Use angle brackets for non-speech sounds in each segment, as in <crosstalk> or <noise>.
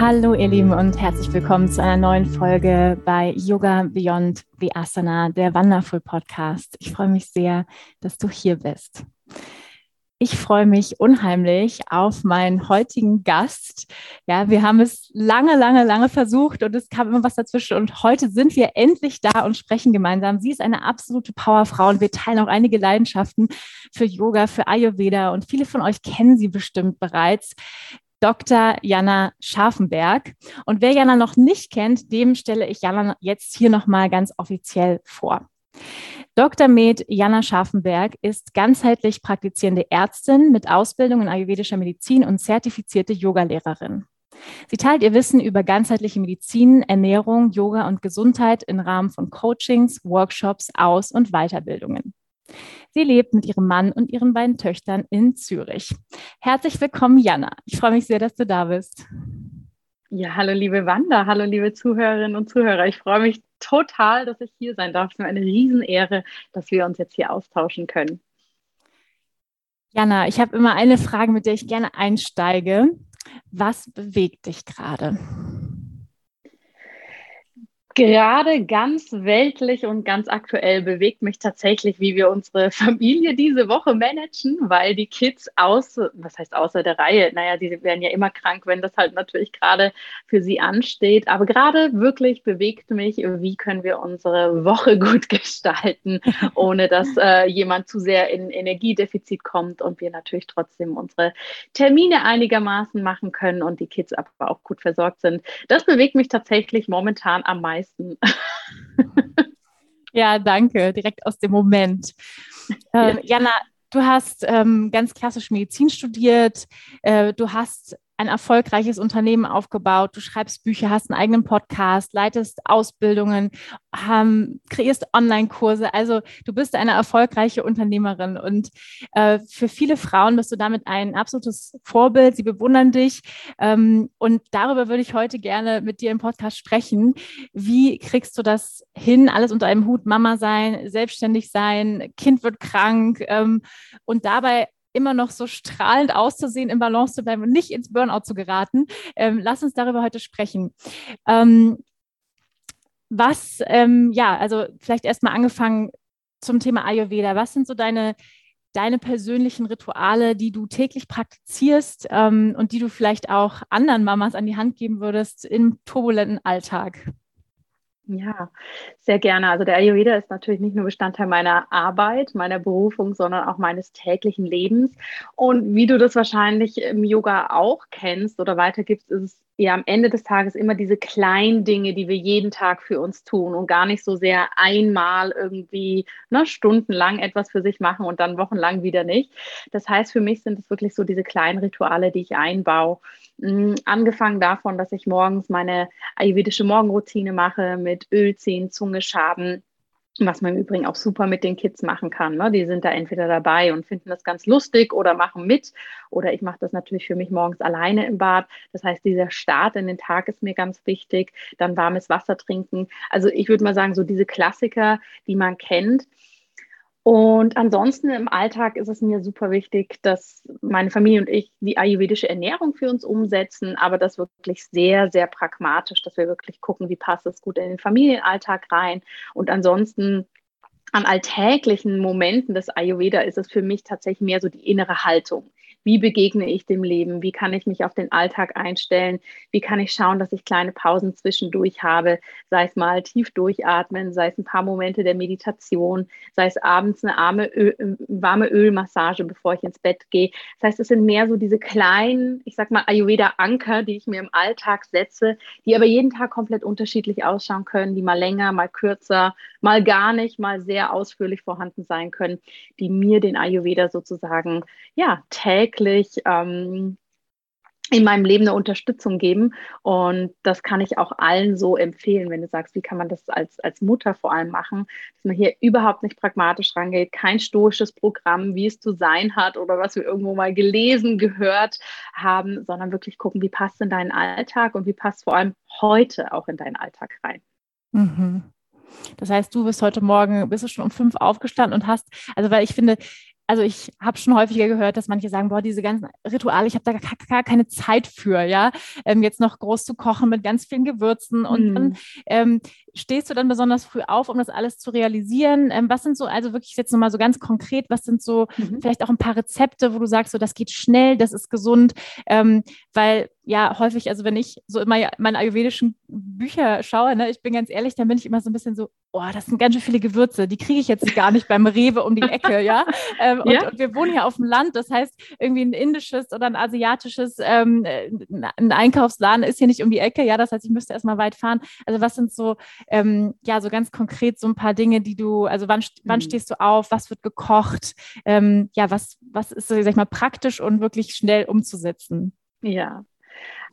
Hallo ihr Lieben und herzlich willkommen zu einer neuen Folge bei Yoga Beyond the Asana, der Wonderful Podcast. Ich freue mich sehr, dass du hier bist. Ich freue mich unheimlich auf meinen heutigen Gast. Ja, wir haben es lange, lange, lange versucht und es kam immer was dazwischen. Und heute sind wir endlich da und sprechen gemeinsam. Sie ist eine absolute Powerfrau und wir teilen auch einige Leidenschaften für Yoga, für Ayurveda und viele von euch kennen sie bestimmt bereits. Dr. Jana Scharfenberg. Und wer Jana noch nicht kennt, dem stelle ich Jana jetzt hier nochmal ganz offiziell vor. Dr. Med Jana Scharfenberg ist ganzheitlich praktizierende Ärztin mit Ausbildung in ayurvedischer Medizin und zertifizierte Yogalehrerin. Sie teilt ihr Wissen über ganzheitliche Medizin, Ernährung, Yoga und Gesundheit im Rahmen von Coachings, Workshops, Aus- und Weiterbildungen. Sie lebt mit ihrem Mann und ihren beiden Töchtern in Zürich. Herzlich willkommen, Jana. Ich freue mich sehr, dass du da bist. Ja, hallo liebe Wanda, hallo liebe Zuhörerinnen und Zuhörer. Ich freue mich total, dass ich hier sein darf. Es ist mir eine Riesenehre, dass wir uns jetzt hier austauschen können. Jana, ich habe immer eine Frage, mit der ich gerne einsteige. Was bewegt dich gerade? Gerade ganz weltlich und ganz aktuell bewegt mich tatsächlich, wie wir unsere <laughs> Familie diese Woche managen, weil die Kids außer, was heißt außer der Reihe? Naja, die werden ja immer krank, wenn das halt natürlich gerade für sie ansteht. Aber gerade wirklich bewegt mich, wie können wir unsere Woche <laughs> gut gestalten, ohne dass äh, jemand zu sehr in Energiedefizit kommt und wir natürlich trotzdem unsere Termine einigermaßen machen können und die Kids aber auch gut versorgt sind. Das bewegt mich tatsächlich momentan am meisten meisten. <laughs> ja, danke, direkt aus dem Moment. Ähm, Jana, du hast ähm, ganz klassisch Medizin studiert, äh, du hast ein erfolgreiches Unternehmen aufgebaut, du schreibst Bücher, hast einen eigenen Podcast, leitest Ausbildungen, ähm, kreierst Online-Kurse. Also du bist eine erfolgreiche Unternehmerin und äh, für viele Frauen bist du damit ein absolutes Vorbild. Sie bewundern dich ähm, und darüber würde ich heute gerne mit dir im Podcast sprechen. Wie kriegst du das hin, alles unter einem Hut, Mama sein, selbstständig sein, Kind wird krank ähm, und dabei immer noch so strahlend auszusehen, im Balance zu bleiben und nicht ins Burnout zu geraten. Ähm, lass uns darüber heute sprechen. Ähm, was, ähm, ja, also vielleicht erstmal angefangen zum Thema Ayurveda. Was sind so deine, deine persönlichen Rituale, die du täglich praktizierst ähm, und die du vielleicht auch anderen Mamas an die Hand geben würdest im turbulenten Alltag? Ja, sehr gerne. Also der Ayurveda ist natürlich nicht nur Bestandteil meiner Arbeit, meiner Berufung, sondern auch meines täglichen Lebens. Und wie du das wahrscheinlich im Yoga auch kennst oder weitergibst, ist es ja am Ende des Tages immer diese kleinen Dinge, die wir jeden Tag für uns tun und gar nicht so sehr einmal irgendwie ne, stundenlang etwas für sich machen und dann wochenlang wieder nicht. Das heißt, für mich sind es wirklich so diese kleinen Rituale, die ich einbaue. Mm, angefangen davon, dass ich morgens meine ayurvedische Morgenroutine mache mit Öl ziehen, Zunge schaben, was man im Übrigen auch super mit den Kids machen kann. Ne? Die sind da entweder dabei und finden das ganz lustig oder machen mit. Oder ich mache das natürlich für mich morgens alleine im Bad. Das heißt, dieser Start in den Tag ist mir ganz wichtig. Dann warmes Wasser trinken. Also ich würde mal sagen, so diese Klassiker, die man kennt. Und ansonsten im Alltag ist es mir super wichtig, dass meine Familie und ich die ayurvedische Ernährung für uns umsetzen, aber das wirklich sehr, sehr pragmatisch, dass wir wirklich gucken, wie passt es gut in den Familienalltag rein. Und ansonsten an alltäglichen Momenten des Ayurveda ist es für mich tatsächlich mehr so die innere Haltung wie begegne ich dem Leben, wie kann ich mich auf den Alltag einstellen, wie kann ich schauen, dass ich kleine Pausen zwischendurch habe, sei es mal tief durchatmen, sei es ein paar Momente der Meditation, sei es abends eine arme Öl, warme Ölmassage, bevor ich ins Bett gehe. Das heißt, es sind mehr so diese kleinen, ich sag mal Ayurveda-Anker, die ich mir im Alltag setze, die aber jeden Tag komplett unterschiedlich ausschauen können, die mal länger, mal kürzer, mal gar nicht, mal sehr ausführlich vorhanden sein können, die mir den Ayurveda sozusagen ja täglich ähm, in meinem Leben eine Unterstützung geben. Und das kann ich auch allen so empfehlen, wenn du sagst, wie kann man das als, als Mutter vor allem machen, dass man hier überhaupt nicht pragmatisch rangeht, kein stoisches Programm, wie es zu sein hat oder was wir irgendwo mal gelesen, gehört haben, sondern wirklich gucken, wie passt in deinen Alltag und wie passt vor allem heute auch in deinen Alltag rein. Mhm. Das heißt, du bist heute Morgen, bist du schon um fünf aufgestanden und hast, also weil ich finde, also ich habe schon häufiger gehört, dass manche sagen, boah, diese ganzen Rituale, ich habe da gar, gar, keine Zeit für, ja, ähm, jetzt noch groß zu kochen mit ganz vielen Gewürzen und mm. dann ähm, stehst du dann besonders früh auf, um das alles zu realisieren. Ähm, was sind so, also wirklich jetzt nochmal so ganz konkret, was sind so mhm. vielleicht auch ein paar Rezepte, wo du sagst, so das geht schnell, das ist gesund, ähm, weil ja häufig, also wenn ich so immer meine ayurvedischen Bücher schaue, ne, ich bin ganz ehrlich, dann bin ich immer so ein bisschen so, oh, das sind ganz schön viele Gewürze, die kriege ich jetzt gar nicht beim Rewe um die Ecke, ja. <laughs> Ähm, und, ja. und, wir wohnen hier auf dem Land, das heißt, irgendwie ein indisches oder ein asiatisches, ähm, ein Einkaufsladen ist hier nicht um die Ecke, ja. Das heißt, ich müsste erstmal weit fahren. Also was sind so, ähm, ja, so ganz konkret so ein paar Dinge, die du, also wann, wann mhm. stehst du auf, was wird gekocht, ähm, ja, was, was ist, sag ich mal, praktisch und wirklich schnell umzusetzen? Ja,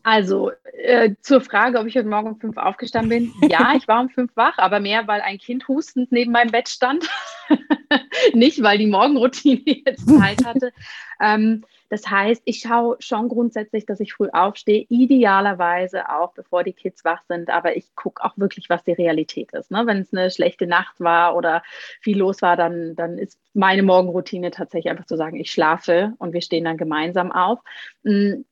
also äh, zur Frage, ob ich heute Morgen um fünf aufgestanden bin. Ja, <laughs> ich war um fünf wach, aber mehr, weil ein Kind hustend neben meinem Bett stand. <laughs> Nicht, weil die Morgenroutine <laughs> jetzt Zeit hatte. Ähm, das heißt, ich schaue schon grundsätzlich, dass ich früh aufstehe, idealerweise auch bevor die Kids wach sind, aber ich gucke auch wirklich, was die Realität ist. Ne? Wenn es eine schlechte Nacht war oder viel los war, dann, dann ist meine Morgenroutine tatsächlich einfach zu sagen, ich schlafe und wir stehen dann gemeinsam auf. Mm,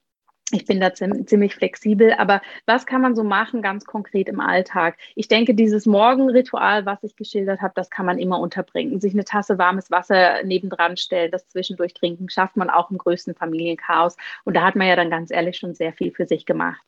ich bin da ziemlich flexibel, aber was kann man so machen ganz konkret im Alltag? Ich denke, dieses Morgenritual, was ich geschildert habe, das kann man immer unterbringen. Sich eine Tasse warmes Wasser nebendran stellen, das zwischendurch trinken, schafft man auch im größten Familienchaos. Und da hat man ja dann ganz ehrlich schon sehr viel für sich gemacht.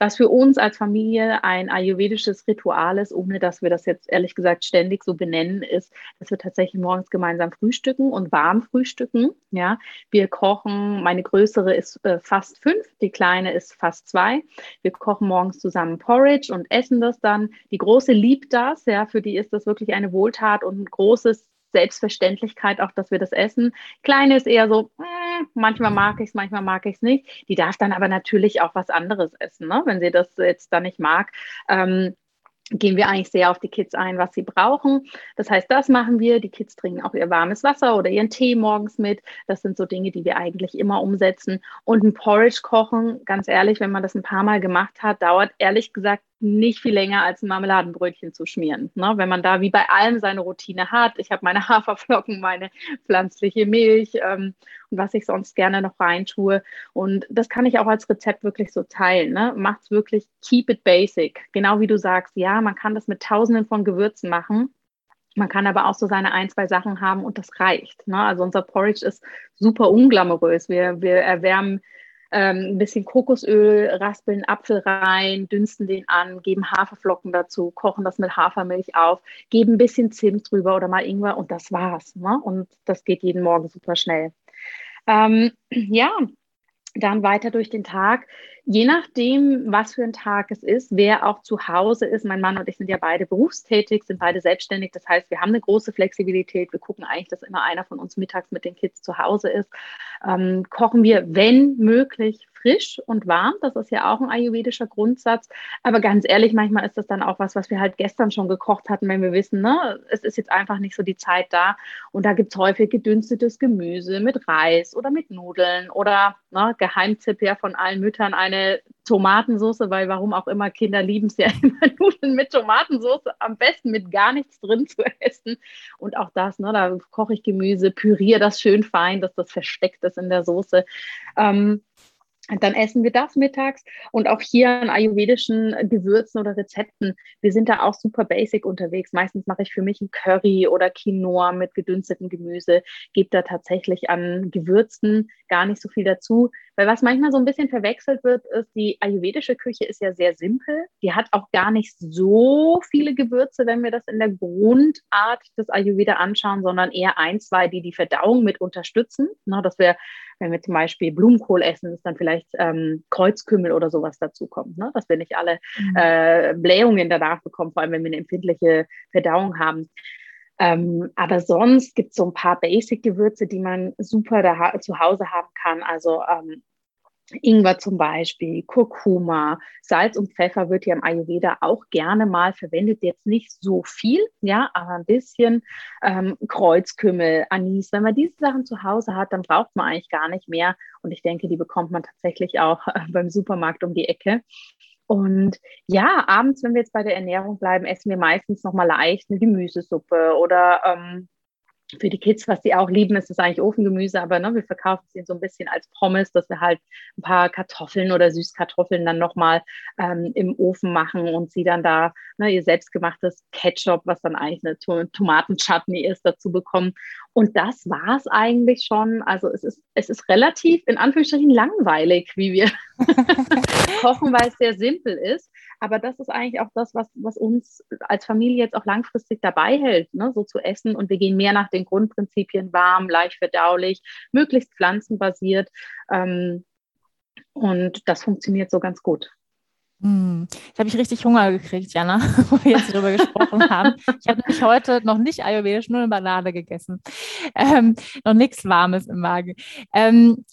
Was für uns als Familie ein ayurvedisches Ritual ist, ohne dass wir das jetzt ehrlich gesagt ständig so benennen, ist, dass wir tatsächlich morgens gemeinsam frühstücken und warm frühstücken. Ja, wir kochen, meine größere ist äh, fast fünf, die kleine ist fast zwei. Wir kochen morgens zusammen Porridge und essen das dann. Die große liebt das, ja, für die ist das wirklich eine Wohltat und ein großes Selbstverständlichkeit auch, dass wir das essen. Kleine ist eher so, mm, manchmal mag ich es, manchmal mag ich es nicht. Die darf dann aber natürlich auch was anderes essen, ne? wenn sie das jetzt dann nicht mag. Ähm, gehen wir eigentlich sehr auf die Kids ein, was sie brauchen. Das heißt, das machen wir. Die Kids trinken auch ihr warmes Wasser oder ihren Tee morgens mit. Das sind so Dinge, die wir eigentlich immer umsetzen. Und ein Porridge kochen, ganz ehrlich, wenn man das ein paar Mal gemacht hat, dauert ehrlich gesagt nicht viel länger als ein Marmeladenbrötchen zu schmieren. Ne? Wenn man da wie bei allem seine Routine hat, ich habe meine <laughs> Haferflocken, meine pflanzliche Milch ähm, und was ich sonst gerne noch reintue. Und das kann ich auch als Rezept wirklich so teilen. Ne? Macht es wirklich, keep it basic. Genau wie du sagst, ja, man kann das mit tausenden von Gewürzen machen. Man kann aber auch so seine ein, zwei Sachen haben und das reicht. Ne? Also unser Porridge ist super unglamourös. Wir, wir erwärmen ähm, ein bisschen Kokosöl, raspeln Apfel rein, dünsten den an, geben Haferflocken dazu, kochen das mit Hafermilch auf, geben ein bisschen Zimt drüber oder mal Ingwer und das war's. Ne? Und das geht jeden Morgen super schnell. Ähm, <clears throat> ja, dann weiter durch den Tag. Je nachdem, was für ein Tag es ist, wer auch zu Hause ist. Mein Mann und ich sind ja beide berufstätig, sind beide selbstständig. Das heißt, wir haben eine große Flexibilität. Wir gucken eigentlich, dass immer einer von uns mittags mit den Kids zu Hause ist. Ähm, kochen wir, wenn möglich, frisch und warm. Das ist ja auch ein ayurvedischer Grundsatz. Aber ganz ehrlich, manchmal ist das dann auch was, was wir halt gestern schon gekocht hatten, wenn wir wissen, ne, es ist jetzt einfach nicht so die Zeit da. Und da gibt es häufig gedünstetes Gemüse mit Reis oder mit Nudeln oder ne, Geheimtipp ja von allen Müttern eine Tomatensauce, weil warum auch immer Kinder lieben es ja <laughs> immer Nudeln mit Tomatensauce, am besten mit gar nichts drin zu essen. Und auch das, ne, da koche ich Gemüse, püriere das schön fein, dass das versteckt ist in der Soße. Ähm, dann essen wir das mittags und auch hier an ayurvedischen Gewürzen oder Rezepten. Wir sind da auch super basic unterwegs. Meistens mache ich für mich ein Curry oder Quinoa mit gedünstetem Gemüse, gebe da tatsächlich an Gewürzen gar nicht so viel dazu. Weil was manchmal so ein bisschen verwechselt wird, ist, die ayurvedische Küche ist ja sehr simpel. Die hat auch gar nicht so viele Gewürze, wenn wir das in der Grundart des Ayurveda anschauen, sondern eher ein, zwei, die die Verdauung mit unterstützen. Ne, dass wir, wenn wir zum Beispiel Blumenkohl essen, dass dann vielleicht ähm, Kreuzkümmel oder sowas dazukommt. Ne? Dass wir nicht alle mhm. äh, Blähungen danach bekommen, vor allem wenn wir eine empfindliche Verdauung haben. Ähm, aber sonst gibt es so ein paar Basic-Gewürze, die man super da, zu Hause haben kann. Also ähm, Ingwer zum Beispiel, Kurkuma, Salz und Pfeffer wird ja im Ayurveda auch gerne mal verwendet. Jetzt nicht so viel, ja, aber ein bisschen ähm, Kreuzkümmel, Anis. Wenn man diese Sachen zu Hause hat, dann braucht man eigentlich gar nicht mehr. Und ich denke, die bekommt man tatsächlich auch <laughs> äh, beim Supermarkt um die Ecke. Und ja, abends, wenn wir jetzt bei der Ernährung bleiben, essen wir meistens nochmal leicht eine Gemüsesuppe oder ähm, für die Kids, was die auch lieben, ist es eigentlich Ofengemüse, aber ne, wir verkaufen sie so ein bisschen als Pommes, dass wir halt ein paar Kartoffeln oder Süßkartoffeln dann nochmal ähm, im Ofen machen und sie dann da ne, ihr selbstgemachtes Ketchup, was dann eigentlich eine Tomatenchutney ist, dazu bekommen. Und das war es eigentlich schon. Also es ist, es ist relativ in Anführungsstrichen langweilig, wie wir <laughs> kochen, weil es sehr simpel ist. Aber das ist eigentlich auch das, was, was uns als Familie jetzt auch langfristig dabei hält, ne? so zu essen. Und wir gehen mehr nach den Grundprinzipien warm, leicht verdaulich, möglichst pflanzenbasiert. Ähm, und das funktioniert so ganz gut. Hm. Jetzt habe ich richtig Hunger gekriegt, Jana, <laughs> wo wir jetzt darüber gesprochen haben. Ich habe nämlich heute noch nicht ayurvedisch, nur eine Banane gegessen. Ähm, noch nichts Warmes im Magen. Ähm,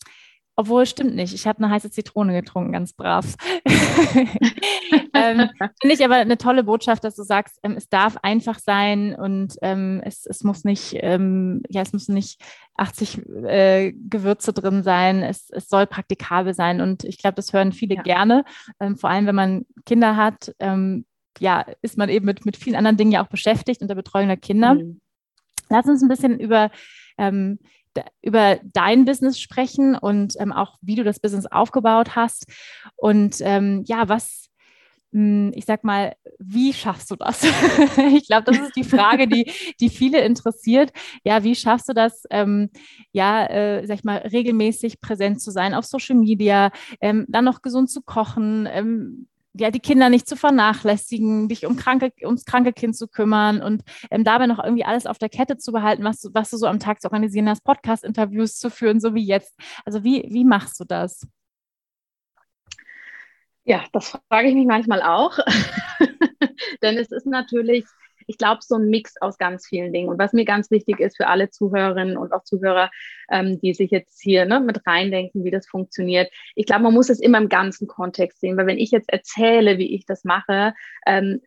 obwohl, stimmt nicht. Ich habe eine heiße Zitrone getrunken, ganz brav. <laughs> ähm, Finde ich aber eine tolle Botschaft, dass du sagst, ähm, es darf einfach sein und ähm, es, es muss nicht, ähm, ja, es müssen nicht 80 äh, Gewürze drin sein. Es, es soll praktikabel sein. Und ich glaube, das hören viele ja. gerne. Ähm, vor allem, wenn man Kinder hat, ähm, ja, ist man eben mit, mit vielen anderen Dingen ja auch beschäftigt unter Betreuung der Kinder. Mhm. Lass uns ein bisschen über ähm, über dein Business sprechen und ähm, auch wie du das Business aufgebaut hast. Und ähm, ja, was, mh, hm, ich sag mal, wie schaffst du das? <laughs> ich glaube, das ist die Frage, die, die viele interessiert. Ja, wie schaffst du das, ähm, ja, äh, sag ich mal, regelmäßig präsent zu sein auf Social Media, ähm, dann noch gesund zu kochen? Ja, die Kinder nicht zu vernachlässigen, dich um kranke, ums kranke Kind zu kümmern und ähm, dabei noch irgendwie alles auf der Kette zu behalten, was, was du so am Tag zu organisieren hast, Podcast-Interviews zu führen, so wie jetzt. Also wie, wie machst du das? Ja, das frage ich mich manchmal auch. <laughs> Denn es ist natürlich ich glaube, so ein Mix aus ganz vielen Dingen. Und was mir ganz wichtig ist für alle Zuhörerinnen und auch Zuhörer, ähm, die sich jetzt hier ne, mit reindenken, wie das funktioniert. Ich glaube, man muss es immer im ganzen Kontext sehen, weil wenn ich jetzt erzähle, wie ich das mache, ähm,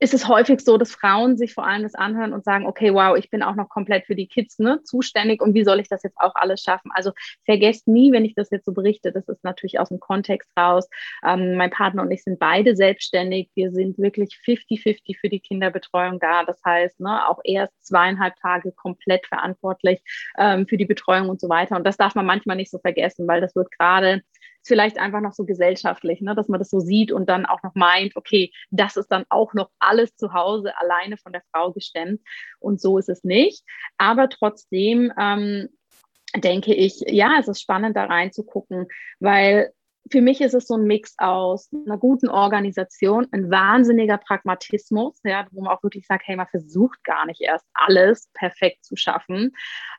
ist es häufig so, dass Frauen sich vor allem das anhören und sagen, okay, wow, ich bin auch noch komplett für die Kids ne, zuständig und wie soll ich das jetzt auch alles schaffen? Also vergesst nie, wenn ich das jetzt so berichte, das ist natürlich aus dem Kontext raus. Ähm, mein Partner und ich sind beide selbstständig. Wir sind wirklich 50-50 für die Kinderbetreuung da. Das heißt, ne, auch erst zweieinhalb Tage komplett verantwortlich ähm, für die Betreuung und so weiter. Und das darf man manchmal nicht so vergessen, weil das wird gerade vielleicht einfach noch so gesellschaftlich, ne, dass man das so sieht und dann auch noch meint, okay, das ist dann auch noch alles zu Hause alleine von der Frau gestemmt. Und so ist es nicht. Aber trotzdem ähm, denke ich, ja, es ist spannend, da reinzugucken, weil für mich ist es so ein Mix aus einer guten Organisation, ein wahnsinniger Pragmatismus, ja, wo man auch wirklich sagt, hey, man versucht gar nicht erst alles perfekt zu schaffen.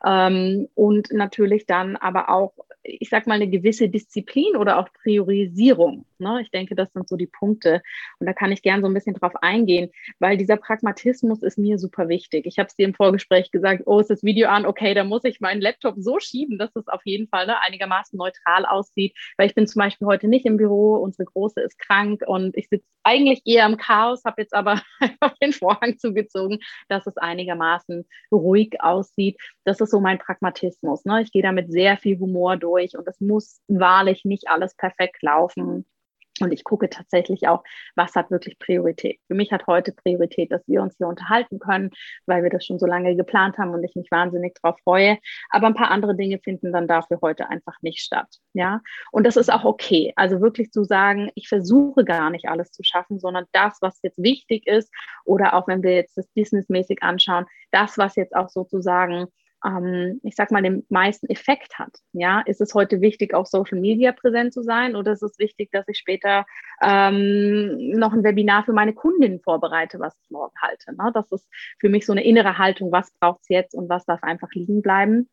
Ähm, und natürlich dann aber auch ich sag mal, eine gewisse Disziplin oder auch Priorisierung. Ne? Ich denke, das sind so die Punkte. Und da kann ich gern so ein bisschen drauf eingehen, weil dieser Pragmatismus ist mir super wichtig. Ich habe es dir im Vorgespräch gesagt, oh, ist das Video an? Okay, da muss ich meinen Laptop so schieben, dass es auf jeden Fall ne, einigermaßen neutral aussieht, weil ich bin zum Beispiel heute nicht im Büro, unsere Große ist krank und ich sitze eigentlich eher im Chaos, habe jetzt aber <laughs> einfach den Vorhang zugezogen, dass es einigermaßen ruhig aussieht. Das ist so mein Pragmatismus. Ne? Ich gehe da mit sehr viel Humor durch und es muss wahrlich nicht alles perfekt laufen. Und ich gucke tatsächlich auch, was hat wirklich Priorität. Für mich hat heute Priorität, dass wir uns hier unterhalten können, weil wir das schon so lange geplant haben und ich mich wahnsinnig darauf freue. Aber ein paar andere Dinge finden dann dafür heute einfach nicht statt. Ja, und das ist auch okay. Also wirklich zu sagen, ich versuche gar nicht alles zu schaffen, sondern das, was jetzt wichtig ist, oder auch wenn wir jetzt das businessmäßig anschauen, das, was jetzt auch sozusagen ähm, ich sag mal, den meisten Effekt hat. Ja, ist es heute wichtig, auf Social Media präsent zu sein oder ist es wichtig, dass ich später ähm, noch ein Webinar für meine Kundinnen vorbereite, was ich morgen halte? Ne? Das ist für mich so eine innere Haltung, was braucht es jetzt und was darf einfach liegen bleiben.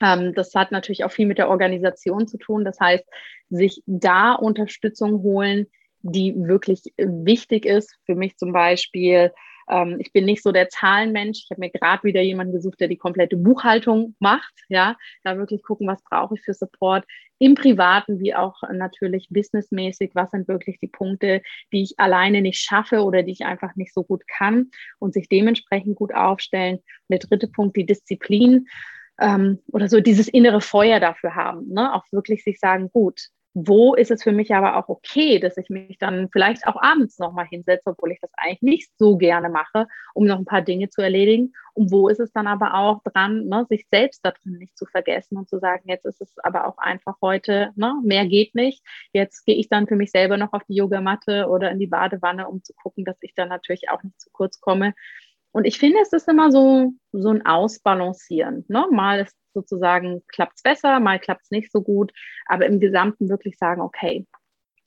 Ähm, das hat natürlich auch viel mit der Organisation zu tun. Das heißt, sich da Unterstützung holen, die wirklich wichtig ist. Für mich zum Beispiel Ähm, ich bin nicht so der Zahlenmensch. Ich habe mir gerade wieder jemanden gesucht, der die komplette Buchhaltung macht. Ja, da wirklich gucken, was brauche ich für Support im Privaten wie auch natürlich businessmäßig. Was sind wirklich die Punkte, die ich alleine nicht schaffe oder die ich einfach nicht so gut kann und sich dementsprechend gut aufstellen. Und der dritte Punkt, die Disziplin ähm, oder so dieses innere Feuer dafür haben. Ne? Auch wirklich sich sagen, gut, wo ist es für mich aber auch okay, dass ich mich dann vielleicht auch abends nochmal hinsetze, obwohl ich das eigentlich nicht so gerne mache, um noch ein paar Dinge zu erledigen. Und wo ist es dann aber auch dran, ne, sich selbst da drin nicht zu vergessen und zu sagen, jetzt ist es aber auch einfach heute, ne, mehr geht nicht. Jetzt gehe ich dann für mich selber noch auf die Yogamatte oder in die Badewanne, um zu gucken, dass ich dann natürlich auch nicht zu kurz komme. Und ich finde, es ist immer so, so ein Ausbalancieren. Ne? Mal ist sozusagen, klappt es besser, mal klappt es nicht so gut, aber im Gesamten wirklich sagen, okay,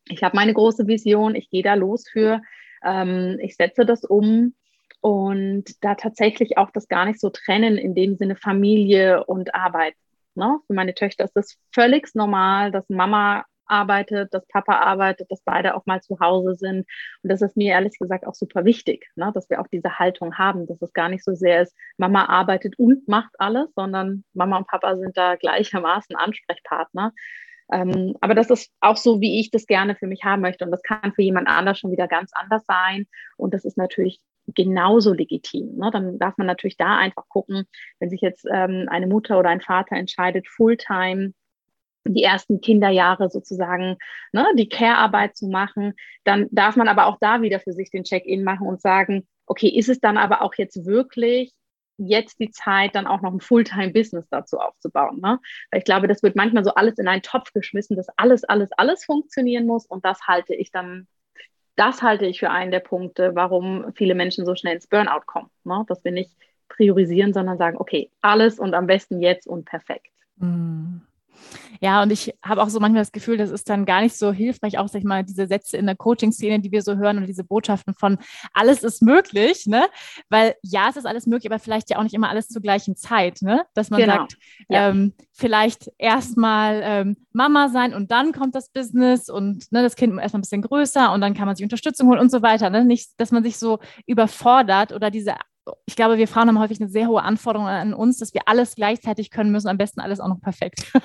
ich habe meine große Vision, ich gehe da los für, ähm, ich setze das um und da tatsächlich auch das gar nicht so trennen, in dem Sinne Familie und Arbeit. Ne? Für meine Töchter ist das völlig normal, dass Mama arbeitet, dass Papa arbeitet, dass beide auch mal zu Hause sind. Und das ist mir ehrlich gesagt auch super wichtig, ne? dass wir auch diese Haltung haben, dass es gar nicht so sehr ist, Mama arbeitet und macht alles, sondern Mama und Papa sind da gleichermaßen Ansprechpartner. Ähm, aber das ist auch so, wie ich das gerne für mich haben möchte. Und das kann für jemand anders schon wieder ganz anders sein. Und das ist natürlich genauso legitim. Ne? Dann darf man natürlich da einfach gucken, wenn sich jetzt ähm, eine Mutter oder ein Vater entscheidet, Fulltime die ersten Kinderjahre sozusagen ne, die Care-Arbeit zu machen, dann darf man aber auch da wieder für sich den Check-in machen und sagen, okay, ist es dann aber auch jetzt wirklich jetzt die Zeit, dann auch noch ein Fulltime-Business dazu aufzubauen. Ne? Weil ich glaube, das wird manchmal so alles in einen Topf geschmissen, dass alles, alles, alles funktionieren muss und das halte ich dann das halte ich für einen der Punkte, warum viele Menschen so schnell ins Burnout kommen. Ne? Dass wir nicht priorisieren, sondern sagen, okay, alles und am besten jetzt und perfekt. Mm. Ja, und ich habe auch so manchmal das Gefühl, das ist dann gar nicht so hilfreich, auch sag ich mal, diese Sätze in der Coaching-Szene, die wir so hören oder diese Botschaften von alles ist möglich, ne? Weil ja, es ist alles möglich, aber vielleicht ja auch nicht immer alles zur gleichen Zeit, ne? Dass man genau. sagt, ja. ähm, vielleicht erstmal ähm, Mama sein und dann kommt das Business und ne, das Kind erstmal ein bisschen größer und dann kann man sich Unterstützung holen und so weiter. Ne? Nicht, dass man sich so überfordert oder diese ich glaube, wir Frauen haben häufig eine sehr hohe Anforderung an uns, dass wir alles gleichzeitig können müssen, am besten alles auch noch perfekt. <laughs>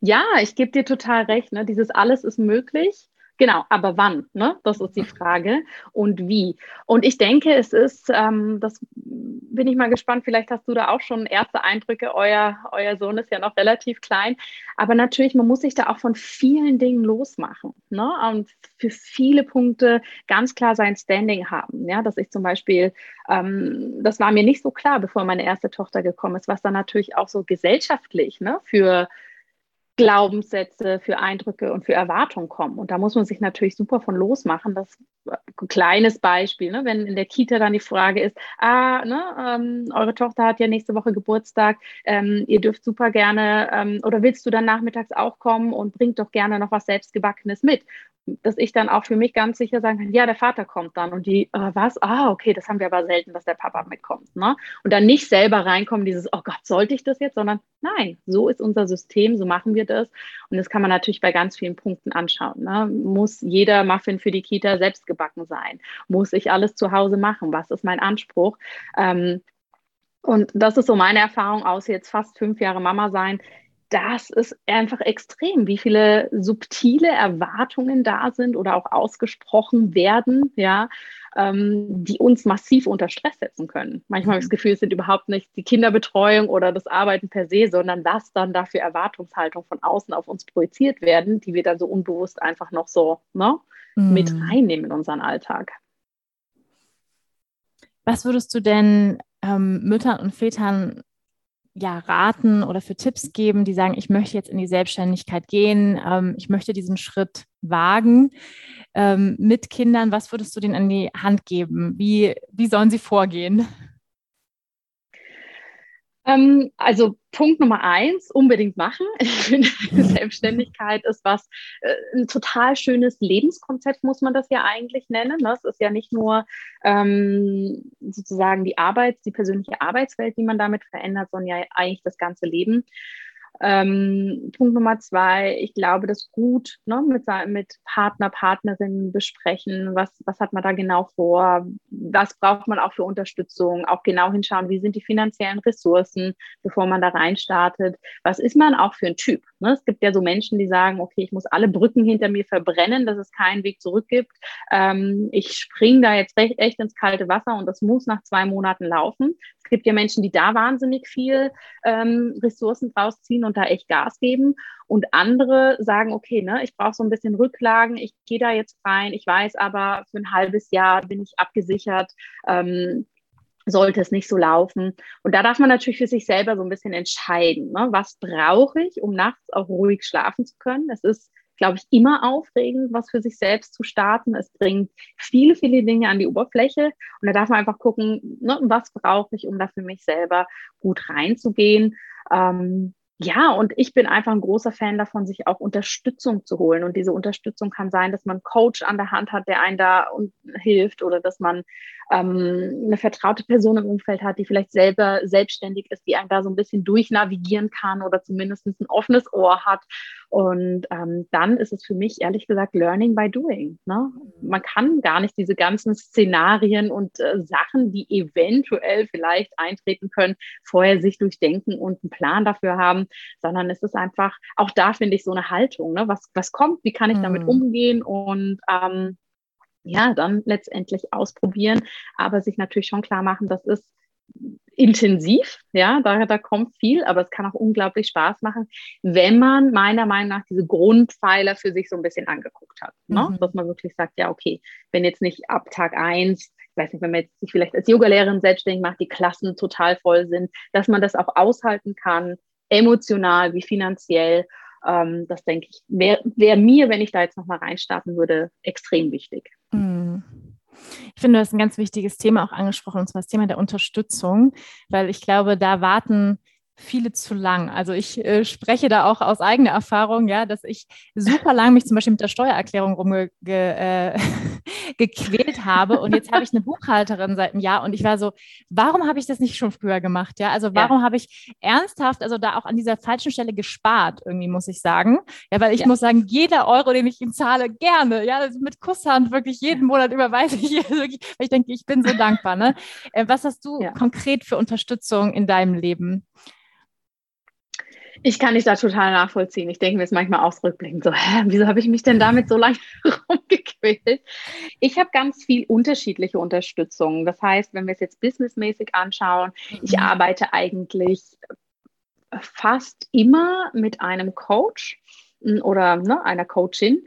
Ja, ich gebe dir total recht. Ne? Dieses alles ist möglich. Genau, aber wann? Ne? Das ist die Frage. Und wie? Und ich denke, es ist, ähm, das bin ich mal gespannt, vielleicht hast du da auch schon erste Eindrücke. Euer, euer Sohn ist ja noch relativ klein. Aber natürlich, man muss sich da auch von vielen Dingen losmachen. Ne? Und für viele Punkte ganz klar sein Standing haben. Ja? Dass ich zum Beispiel, ähm, das war mir nicht so klar, bevor meine erste Tochter gekommen ist, was dann natürlich auch so gesellschaftlich ne, für Glaubenssätze, für Eindrücke und für Erwartungen kommen. Und da muss man sich natürlich super von losmachen. Das ein kleines Beispiel, ne? wenn in der Kita dann die Frage ist, ah, ne, ähm, eure Tochter hat ja nächste Woche Geburtstag, ähm, ihr dürft super gerne ähm, oder willst du dann nachmittags auch kommen und bringt doch gerne noch was selbstgebackenes mit dass ich dann auch für mich ganz sicher sagen kann, ja, der Vater kommt dann und die, äh, was? Ah, okay, das haben wir aber selten, dass der Papa mitkommt. Ne? Und dann nicht selber reinkommen, dieses, oh Gott, sollte ich das jetzt, sondern nein, so ist unser System, so machen wir das. Und das kann man natürlich bei ganz vielen Punkten anschauen. Ne? Muss jeder Muffin für die Kita selbst gebacken sein? Muss ich alles zu Hause machen? Was ist mein Anspruch? Ähm, und das ist so meine Erfahrung aus jetzt fast fünf Jahre Mama sein das ist einfach extrem, wie viele subtile Erwartungen da sind oder auch ausgesprochen werden, ja, ähm, die uns massiv unter Stress setzen können. Manchmal habe ich das mhm. Gefühl, es sind überhaupt nicht die Kinderbetreuung oder das Arbeiten per se, sondern dass dann dafür Erwartungshaltung von außen auf uns projiziert werden, die wir dann so unbewusst einfach noch so ne, mhm. mit reinnehmen in unseren Alltag. Was würdest du denn ähm, Müttern und Vätern ja, raten oder für Tipps geben, die sagen, ich möchte jetzt in die Selbstständigkeit gehen, ähm, ich möchte diesen Schritt wagen ähm, mit Kindern, was würdest du denen an die Hand geben? Wie, wie sollen sie vorgehen? Ähm, also Punkt Nummer eins, unbedingt machen. <laughs> Ich finde, Selbstständigkeit ist was, äh, ein total schönes Lebenskonzept, muss man das ja eigentlich nennen. Das ne? ist ja nicht nur ähm, sozusagen die Arbeit, die persönliche Arbeitswelt, die man damit verändert, sondern ja eigentlich das ganze Leben. Ähm, Punkt Nummer zwei, ich glaube, das gut ne, mit, mit Partner, Partnerinnen besprechen, was, was hat man da genau vor, was braucht man auch für Unterstützung, auch genau hinschauen, wie sind die finanziellen Ressourcen, bevor man da reinstartet, was ist man auch für ein Typ. Ne? Es gibt ja so Menschen, die sagen, okay, ich muss alle Brücken hinter mir verbrennen, dass es keinen Weg zurück gibt. Ähm, ich springe da jetzt recht, echt ins kalte Wasser und das muss nach zwei Monaten laufen. Es gibt ja Menschen, die da wahnsinnig viel ähm, Ressourcen draus ziehen und da echt Gas geben. Und andere sagen, okay, ne, ich brauche so ein bisschen Rücklagen, ich gehe da jetzt rein, ich weiß aber, für ein halbes Jahr bin ich abgesichert. Ähm, sollte es nicht so laufen. Und da darf man natürlich für sich selber so ein bisschen entscheiden, ne? was brauche ich, um nachts auch ruhig schlafen zu können. Es ist, glaube ich, immer aufregend, was für sich selbst zu starten. Es bringt viele, viele Dinge an die Oberfläche. Und da darf man einfach gucken, ne, was brauche ich, um da für mich selber gut reinzugehen. Ähm, ja, und ich bin einfach ein großer Fan davon, sich auch Unterstützung zu holen. Und diese Unterstützung kann sein, dass man einen Coach an der Hand hat, der einen da hilft oder dass man ähm, eine vertraute Person im Umfeld hat, die vielleicht selber selbstständig ist, die einen da so ein bisschen durchnavigieren kann oder zumindest ein offenes Ohr hat. Und ähm, dann ist es für mich ehrlich gesagt Learning by Doing. Ne? Man kann gar nicht diese ganzen Szenarien und äh, Sachen, die eventuell vielleicht eintreten können, vorher sich durchdenken und einen Plan dafür haben, sondern es ist einfach, auch da finde ich so eine Haltung. Ne? Was, was kommt, wie kann ich damit mhm. umgehen und ähm, ja, dann letztendlich ausprobieren, aber sich natürlich schon klar machen, das ist intensiv, ja, da, da kommt viel, aber es kann auch unglaublich Spaß machen, wenn man meiner Meinung nach diese Grundpfeiler für sich so ein bisschen angeguckt hat. Ne? Mhm. Dass man wirklich sagt, ja, okay, wenn jetzt nicht ab Tag eins, ich weiß nicht, wenn man jetzt sich vielleicht als Yogalehrerin selbstständig macht, die Klassen total voll sind, dass man das auch aushalten kann, emotional wie finanziell ähm, das denke ich, wäre wär mir, wenn ich da jetzt nochmal reinstarten würde, extrem wichtig. Mhm. Ich finde, du hast ein ganz wichtiges Thema auch angesprochen, und zwar das Thema der Unterstützung, weil ich glaube, da warten viele zu lang. Also ich äh, spreche da auch aus eigener Erfahrung, ja, dass ich super lang mich zum Beispiel mit der Steuererklärung rumgequält äh, <laughs> habe und jetzt habe ich eine <laughs> Buchhalterin seit einem Jahr und ich war so, warum habe ich das nicht schon früher gemacht? Ja, also warum ja. habe ich ernsthaft, also da auch an dieser falschen Stelle gespart, irgendwie muss ich sagen. Ja, weil ich ja. muss sagen, jeder Euro, den ich ihm zahle, gerne, ja, mit Kusshand wirklich jeden Monat überweise ich, <laughs> wirklich, weil ich denke, ich bin so dankbar. Ne? Äh, was hast du ja. konkret für Unterstützung in deinem Leben? Ich kann dich da total nachvollziehen. Ich denke mir jetzt manchmal auch rückblickend so, hä, wieso habe ich mich denn damit so lange <laughs> rumgequält? Ich habe ganz viel unterschiedliche Unterstützung. Das heißt, wenn wir es jetzt businessmäßig anschauen, mhm. ich arbeite eigentlich fast immer mit einem Coach hm, oder ne, einer Coachin.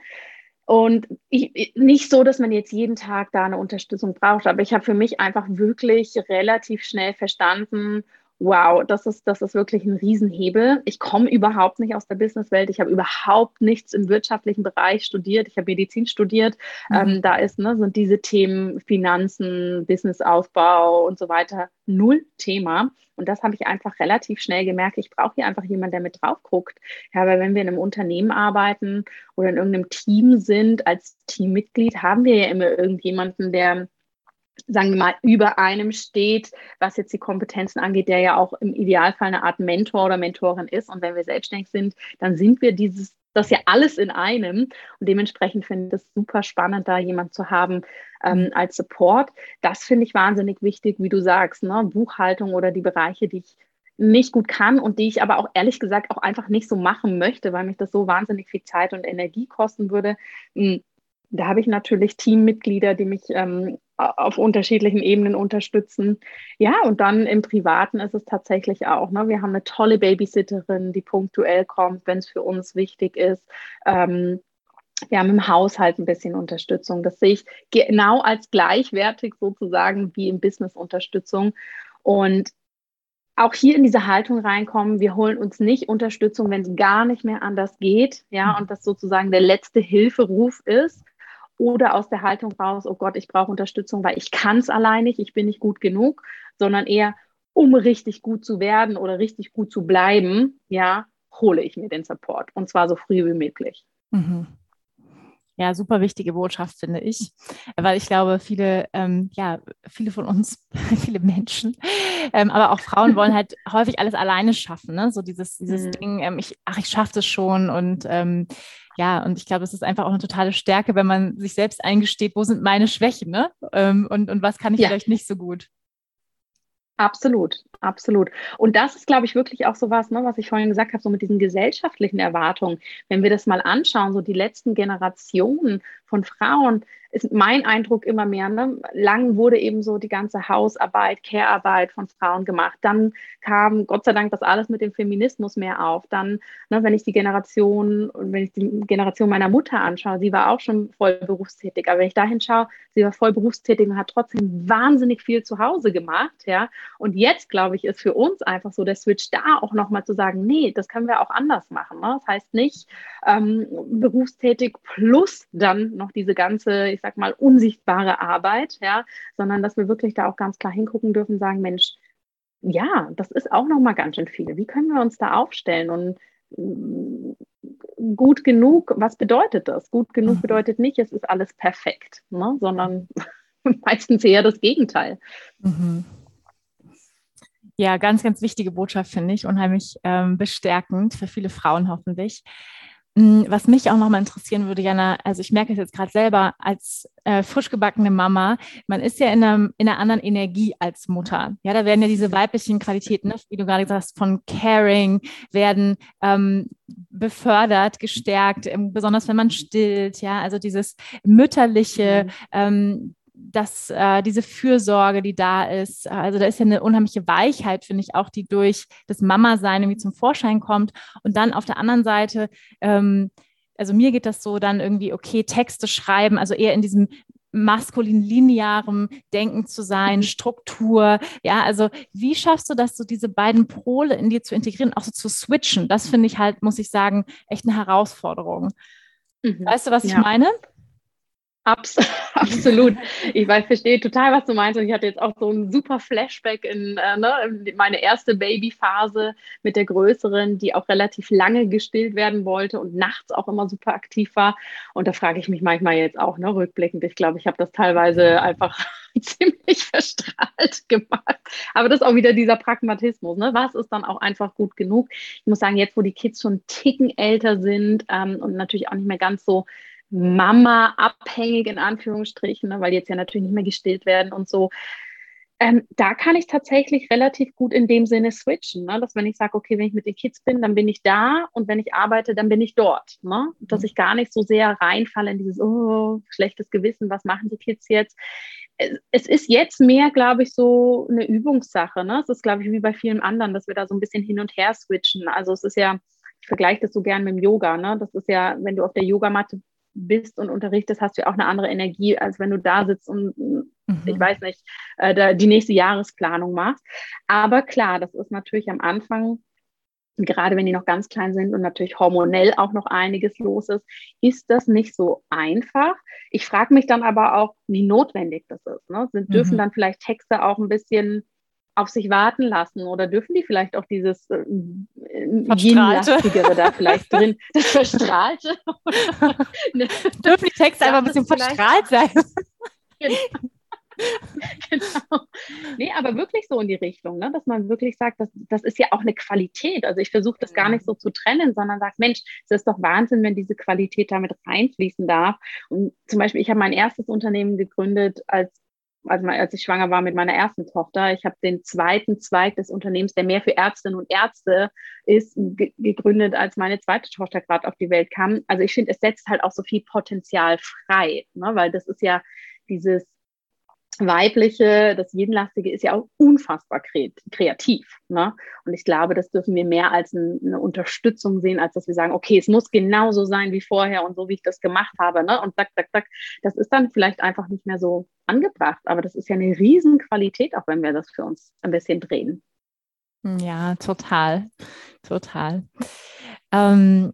Und ich, nicht so, dass man jetzt jeden Tag da eine Unterstützung braucht, aber ich habe für mich einfach wirklich relativ schnell verstanden, wow, das ist, das ist wirklich ein Riesenhebel. Ich komme überhaupt nicht aus der Businesswelt. Ich habe überhaupt nichts im wirtschaftlichen Bereich studiert. Ich habe Medizin studiert. Mhm. Ähm, da ist, ne, sind diese Themen Finanzen, Businessaufbau und so weiter null Thema. Und das habe ich einfach relativ schnell gemerkt. Ich brauche hier einfach jemanden, der mit drauf guckt. Ja, weil wenn wir in einem Unternehmen arbeiten oder in irgendeinem Team sind, als Teammitglied, haben wir ja immer irgendjemanden, der sagen wir mal, über einem steht, was jetzt die Kompetenzen angeht, der ja auch im Idealfall eine Art Mentor oder Mentorin ist. Und wenn wir selbstständig sind, dann sind wir dieses, das ja alles in einem. Und dementsprechend finde ich es super spannend, da jemand zu haben ähm, als Support. Das finde ich wahnsinnig wichtig, wie du sagst, ne? Buchhaltung oder die Bereiche, die ich nicht gut kann und die ich aber auch ehrlich gesagt auch einfach nicht so machen möchte, weil mich das so wahnsinnig viel Zeit und Energie kosten würde. Hm, da habe ich natürlich Teammitglieder, die mich ähm, auf unterschiedlichen Ebenen unterstützen. Ja, und dann im Privaten ist es tatsächlich auch. Ne? Wir haben eine tolle Babysitterin, die punktuell kommt, wenn es für uns wichtig ist. Ähm, wir haben im Haushalt ein bisschen Unterstützung. Das sehe ich genau als gleichwertig sozusagen wie im Business Unterstützung. Und auch hier in diese Haltung reinkommen, wir holen uns nicht Unterstützung, wenn es gar nicht mehr anders geht, ja, mhm. und das sozusagen der letzte Hilferuf ist, oder aus der Haltung raus, oh Gott, ich brauche Unterstützung, weil ich kann es allein nicht, ich bin nicht gut genug, sondern eher, um richtig gut zu werden oder richtig gut zu bleiben, ja, hole ich mir den Support und zwar so früh wie möglich. Mhm. Ja, super wichtige Botschaft, finde ich. Weil ich glaube, viele, ähm, ja, viele von uns, <laughs> viele Menschen, ähm, aber auch Frauen wollen <laughs> halt häufig alles alleine schaffen. Ne? So dieses, dieses mhm. Ding, ähm, ich, ach, ich schaffe das schon. Und ähm, ja, und ich glaube, es ist einfach auch eine totale Stärke, wenn man sich selbst eingesteht, wo sind meine Schwächen, ne? Ähm, und, und was kann ich ja. vielleicht nicht so gut. Absolut, absolut. Und das ist, glaube ich, wirklich auch so was, ne, was ich vorhin gesagt habe, so mit diesen gesellschaftlichen Erwartungen. Wenn wir das mal anschauen, so die letzten Generationen von Frauen, ist mein Eindruck immer mehr. Ne? Lang wurde eben so die ganze Hausarbeit, Care-Arbeit von Frauen gemacht. Dann kam Gott sei Dank das alles mit dem Feminismus mehr auf. Dann, ne, wenn ich die Generation, wenn ich die Generation meiner Mutter anschaue, sie war auch schon voll berufstätig. Aber wenn ich dahin schaue, sie war voll berufstätig und hat trotzdem wahnsinnig viel zu Hause gemacht. Ja? Und jetzt, glaube ich, ist für uns einfach so der Switch da, auch nochmal zu sagen, nee, das können wir auch anders machen. Ne? Das heißt nicht ähm, berufstätig plus dann noch diese ganze, ich sag mal, unsichtbare Arbeit, ja, sondern dass wir wirklich da auch ganz klar hingucken dürfen, sagen, Mensch, ja, das ist auch nochmal ganz schön viel. Wie können wir uns da aufstellen? Und mm, gut genug, was bedeutet das? Gut genug mhm. bedeutet nicht, es ist alles perfekt, ne? sondern <laughs> meistens eher das Gegenteil. Mhm. Ja, ganz, ganz wichtige Botschaft finde ich, unheimlich ähm, bestärkend für viele Frauen hoffentlich. Hm, was mich auch nochmal interessieren würde, Jana, also ich merke es jetzt gerade selber als äh, frisch gebackene Mama, man ist ja in, einem, in einer anderen Energie als Mutter. Ja, da werden ja diese weiblichen Qualitäten, ne, wie du gerade gesagt hast, von Caring, werden ähm, befördert, gestärkt, ähm, besonders wenn man stillt, ja, also dieses mütterliche, mhm. ähm, dass äh, diese Fürsorge, die da ist, also da ist ja eine unheimliche Weichheit, finde ich, auch die durch das Mama-Sein irgendwie zum Vorschein kommt. Und dann auf der anderen Seite, ähm, also mir geht das so dann irgendwie, okay, Texte schreiben, also eher in diesem maskulin linearem Denken zu sein, mhm. Struktur. Ja, also wie schaffst du das, so diese beiden Pole in dir zu integrieren, auch so zu switchen? Das finde ich halt, muss ich sagen, echt eine Herausforderung. Mhm. Weißt du, was ja. ich meine? Abs <laughs> absolut. Ich weiß, verstehe total, was du meinst. Und ich hatte jetzt auch so ein super Flashback in, äh, ne, in meine erste Babyphase mit der größeren, die auch relativ lange gestillt werden wollte und nachts auch immer super aktiv war. Und da frage ich mich manchmal jetzt auch, ne, rückblickend. Ich glaube, ich habe das teilweise einfach <laughs> ziemlich verstrahlt gemacht. Aber das ist auch wieder dieser Pragmatismus. Ne? Was ist dann auch einfach gut genug? Ich muss sagen, jetzt, wo die Kids schon einen Ticken älter sind ähm, und natürlich auch nicht mehr ganz so Mama abhängig in Anführungsstrichen, ne, weil die jetzt ja natürlich nicht mehr gestillt werden und so. Ähm, da kann ich tatsächlich relativ gut in dem Sinne switchen, ne? dass wenn ich sage, okay, wenn ich mit den Kids bin, dann bin ich da und wenn ich arbeite, dann bin ich dort. Ne? Dass mhm. ich gar nicht so sehr reinfalle in dieses, oh, schlechtes Gewissen, was machen die Kids jetzt? Es ist jetzt mehr, glaube ich, so eine Übungssache. Ne? Es ist, glaube ich, wie bei vielen anderen, dass wir da so ein bisschen hin und her switchen. Also es ist ja, ich vergleiche das so gern mit dem Yoga. Ne? Das ist ja, wenn du auf der Yogamatte bist und unterrichtest, hast du ja auch eine andere Energie, als wenn du da sitzt und mhm. ich weiß nicht, äh, die nächste Jahresplanung machst. Aber klar, das ist natürlich am Anfang, gerade wenn die noch ganz klein sind und natürlich hormonell auch noch einiges los ist, ist das nicht so einfach. Ich frage mich dann aber auch, wie notwendig das ist. Ne? Sind, dürfen mhm. dann vielleicht Texte auch ein bisschen auf sich warten lassen oder dürfen die vielleicht auch dieses äh, da vielleicht drin, <laughs> das Verstrahlte? <laughs> dürfen die Texte einfach ein bisschen verstrahlt sein? <laughs> genau. genau. Nee, aber wirklich so in die Richtung, ne? dass man wirklich sagt, das, das ist ja auch eine Qualität. Also ich versuche das gar nicht so zu trennen, sondern sage, Mensch, es ist doch Wahnsinn, wenn diese Qualität damit reinfließen darf. Und zum Beispiel, ich habe mein erstes Unternehmen gegründet als also als ich schwanger war mit meiner ersten Tochter, ich habe den zweiten Zweig des Unternehmens, der mehr für Ärztinnen und Ärzte ist, gegründet, als meine zweite Tochter gerade auf die Welt kam. Also ich finde, es setzt halt auch so viel Potenzial frei, ne? weil das ist ja dieses Weibliche, das Jenlastige ist ja auch unfassbar kreativ. Ne? Und ich glaube, das dürfen wir mehr als eine Unterstützung sehen, als dass wir sagen, okay, es muss genauso sein wie vorher und so, wie ich das gemacht habe. Ne? Und zack, zack, zack. Das ist dann vielleicht einfach nicht mehr so angebracht. Aber das ist ja eine Riesenqualität, auch wenn wir das für uns ein bisschen drehen. Ja, total. Total. Ähm,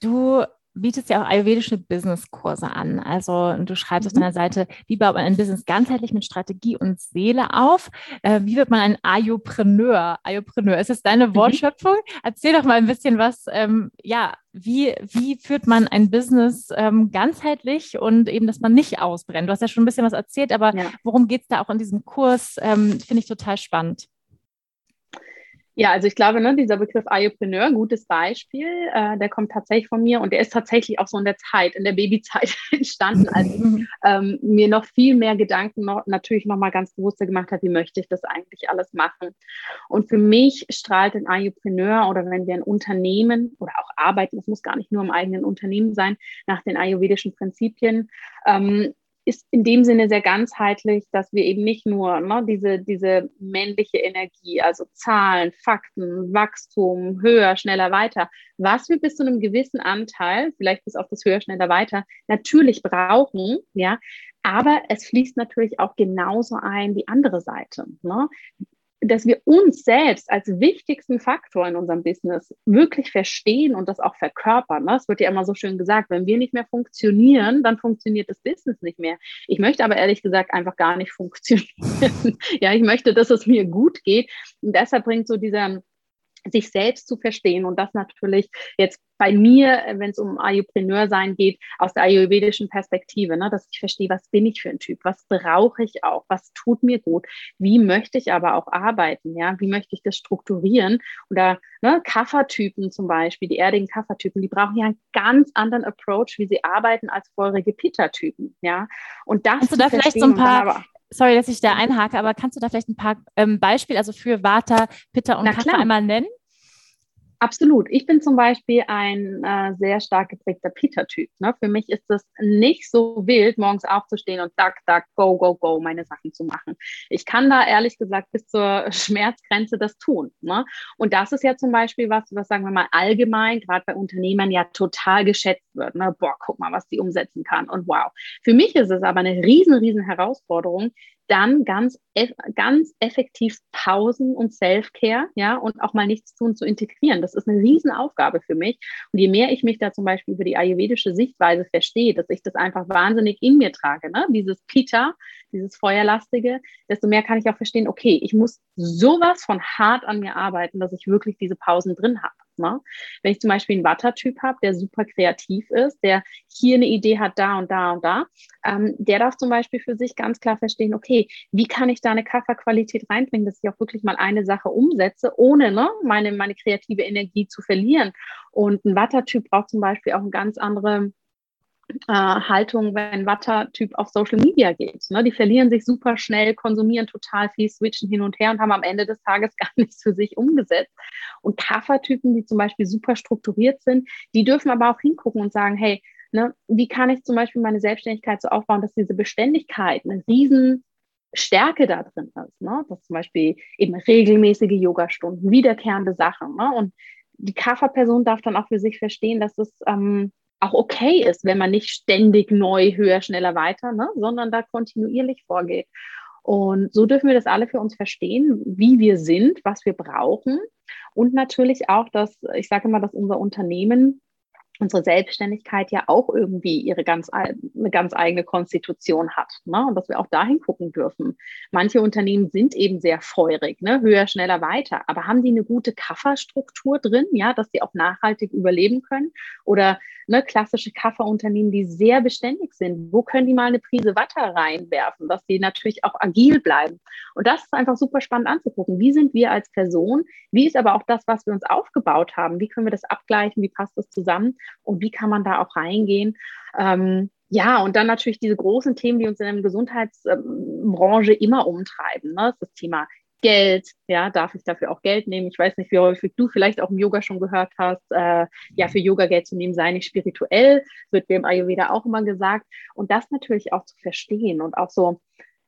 du bietest ja auch ayurvedische Business-Kurse an. Also du schreibst mhm. auf deiner Seite, wie baut man ein Business ganzheitlich mit Strategie und Seele auf? Äh, wie wird man ein Ayopreneur? Ayopreneur, ist das deine mhm. Wortschöpfung? Mhm. Erzähl doch mal ein bisschen was, ähm, ja, wie, wie führt man ein Business ähm, ganzheitlich und eben, dass man nicht ausbrennt? Du hast ja schon ein bisschen was erzählt, aber ja. worum geht es da auch in diesem Kurs? Ähm, Finde ich total spannend. Ja, also ich glaube, ne, dieser Begriff Ayopreneur, gutes Beispiel, äh, der kommt tatsächlich von mir und der ist tatsächlich auch so in der Zeit, in der Babyzeit <laughs> entstanden, als ich ähm, mir noch viel mehr Gedanken noch, natürlich nochmal ganz bewusster gemacht habe, wie möchte ich das eigentlich alles machen. Und für mich strahlt ein Ayopreneur oder wenn wir ein Unternehmen oder auch arbeiten, das muss gar nicht nur im eigenen Unternehmen sein, nach den ayurvedischen Prinzipien, ähm, ist in dem Sinne sehr ganzheitlich, dass wir eben nicht nur ne, diese, diese männliche Energie, also Zahlen, Fakten, Wachstum, höher, schneller, weiter, was wir bis zu einem gewissen Anteil, vielleicht bis auf das höher, schneller, weiter, natürlich brauchen, ja, aber es fließt natürlich auch genauso ein die andere Seite. Ne? Dass wir uns selbst als wichtigsten Faktor in unserem Business wirklich verstehen und das auch verkörpern. Ne? Es wird ja immer so schön gesagt, wenn wir nicht mehr funktionieren, dann funktioniert das Business nicht mehr. Ich möchte aber ehrlich gesagt einfach gar nicht <laughs> funktionieren. ja, ich möchte, dass es mir gut geht. Und deshalb bringt so dieser sich selbst zu verstehen und das natürlich jetzt bei mir, wenn es um Ayurpreneur sein geht, aus der ayurvedischen Perspektive, ne, dass ich verstehe, was bin ich für ein Typ, was brauche ich auch, was tut mir gut, wie möchte ich aber auch arbeiten, ja, wie möchte ich das strukturieren? Oder ne, Kaffertypen zum Beispiel, die erdigen Kaffertypen, die brauchen ja einen ganz anderen Approach, wie sie arbeiten als feurige Pitta-Typen, ja, und das Kannst du da vielleicht so ein paar sorry, dass ich da einhake, aber kannst du da vielleicht ein paar ähm, Beispiele, also für Vata, Pitta und Kapha einmal nennen? Absolut. Ich bin zum Beispiel ein äh, sehr stark geprägter Peter-Typ. Ne? Für mich ist es nicht so wild, morgens aufzustehen und dack, dack, go, go, go, meine Sachen zu machen. Ich kann da ehrlich gesagt bis zur <laughs> Schmerzgrenze das tun. Ne? Und das ist ja zum Beispiel was, was sagen wir mal allgemein, gerade bei Unternehmern ja total geschätzt wird. Ne? Boah, guck mal, was die umsetzen kann und wow. Für mich ist es aber eine riesen, riesen Herausforderung, dann ganz, ganz effektiv Pausen und Self-Care, ja, und auch mal nichts tun zu integrieren. Das ist eine Riesenaufgabe für mich. Und je mehr ich mich da zum Beispiel über die ayurvedische Sichtweise verstehe, dass ich das einfach wahnsinnig in mir trage, ne, dieses Pita, dieses Feuerlastige, desto mehr kann ich auch verstehen, okay, ich muss sowas von hart an mir arbeiten, dass ich wirklich diese Pausen drin habe. Ne? Wenn ich zum Beispiel einen Watter-Typ habe, der super kreativ ist, der hier eine Idee hat, da und da und da, ähm, der darf zum Beispiel für sich ganz klar verstehen, okay, wie kann ich da eine Kafferqualität reinbringen, dass ich auch wirklich mal eine Sache umsetze, ohne ne, meine, meine kreative Energie zu verlieren. Und ein Watter-Typ braucht zum Beispiel auch eine ganz andere äh, Haltung, wenn Watter-Typ auf Social Media geht. Ne? Die verlieren sich super schnell, konsumieren total viel, switchen hin und her und haben am Ende des Tages <laughs> gar nichts für sich umgesetzt. Und Kaffer-Typen, die zum Beispiel super strukturiert sind, die dürfen aber auch hingucken und sagen, hey, ne, wie kann ich zum Beispiel meine Selbstständigkeit so aufbauen, dass diese Beständigkeit eine riesen Stärke da drin ist. Ne? Dass zum Beispiel eben regelmäßige Yogastunden, wiederkehrende Sachen. Ne? Und die Kafferperson darf dann auch für sich verstehen, dass es ähm, auch okay ist, wenn man nicht ständig neu, höher, schneller, weiter, ne, sondern da kontinuierlich vorgeht. Und so dürfen wir das alle für uns verstehen, wie wir sind, was wir brauchen. Und natürlich auch, dass, ich sage immer, dass unser Unternehmen unsere Selbstständigkeit ja auch irgendwie ihre ganz, eine ganz eigene Konstitution hat. Ne? Und dass wir auch dahin gucken dürfen. Manche Unternehmen sind eben sehr feurig, ne? höher, schneller, weiter. Aber haben die eine gute Kafferstruktur drin, ja, dass sie auch nachhaltig überleben können? Oder ne, klassische Kafferunternehmen, die sehr beständig sind, wo können die mal eine Prise Watter reinwerfen, dass die natürlich auch agil bleiben? Und das ist einfach super spannend anzugucken. Wie sind wir als Person? Wie ist aber auch das, was wir uns aufgebaut haben? Wie können wir das abgleichen? Wie passt das zusammen? Und wie kann man da auch reingehen. Ähm, ja, und dann natürlich diese großen Themen, die uns in der Gesundheitsbranche immer umtreiben. Ne? Das Thema Geld, ja, darf ich dafür auch Geld nehmen? Ich weiß nicht, wie häufig du vielleicht auch im Yoga schon gehört hast, äh, ja, für Yoga Geld zu nehmen sei nicht spirituell, wird mir im Ayurveda auch immer gesagt. Und das natürlich auch zu verstehen und auch so,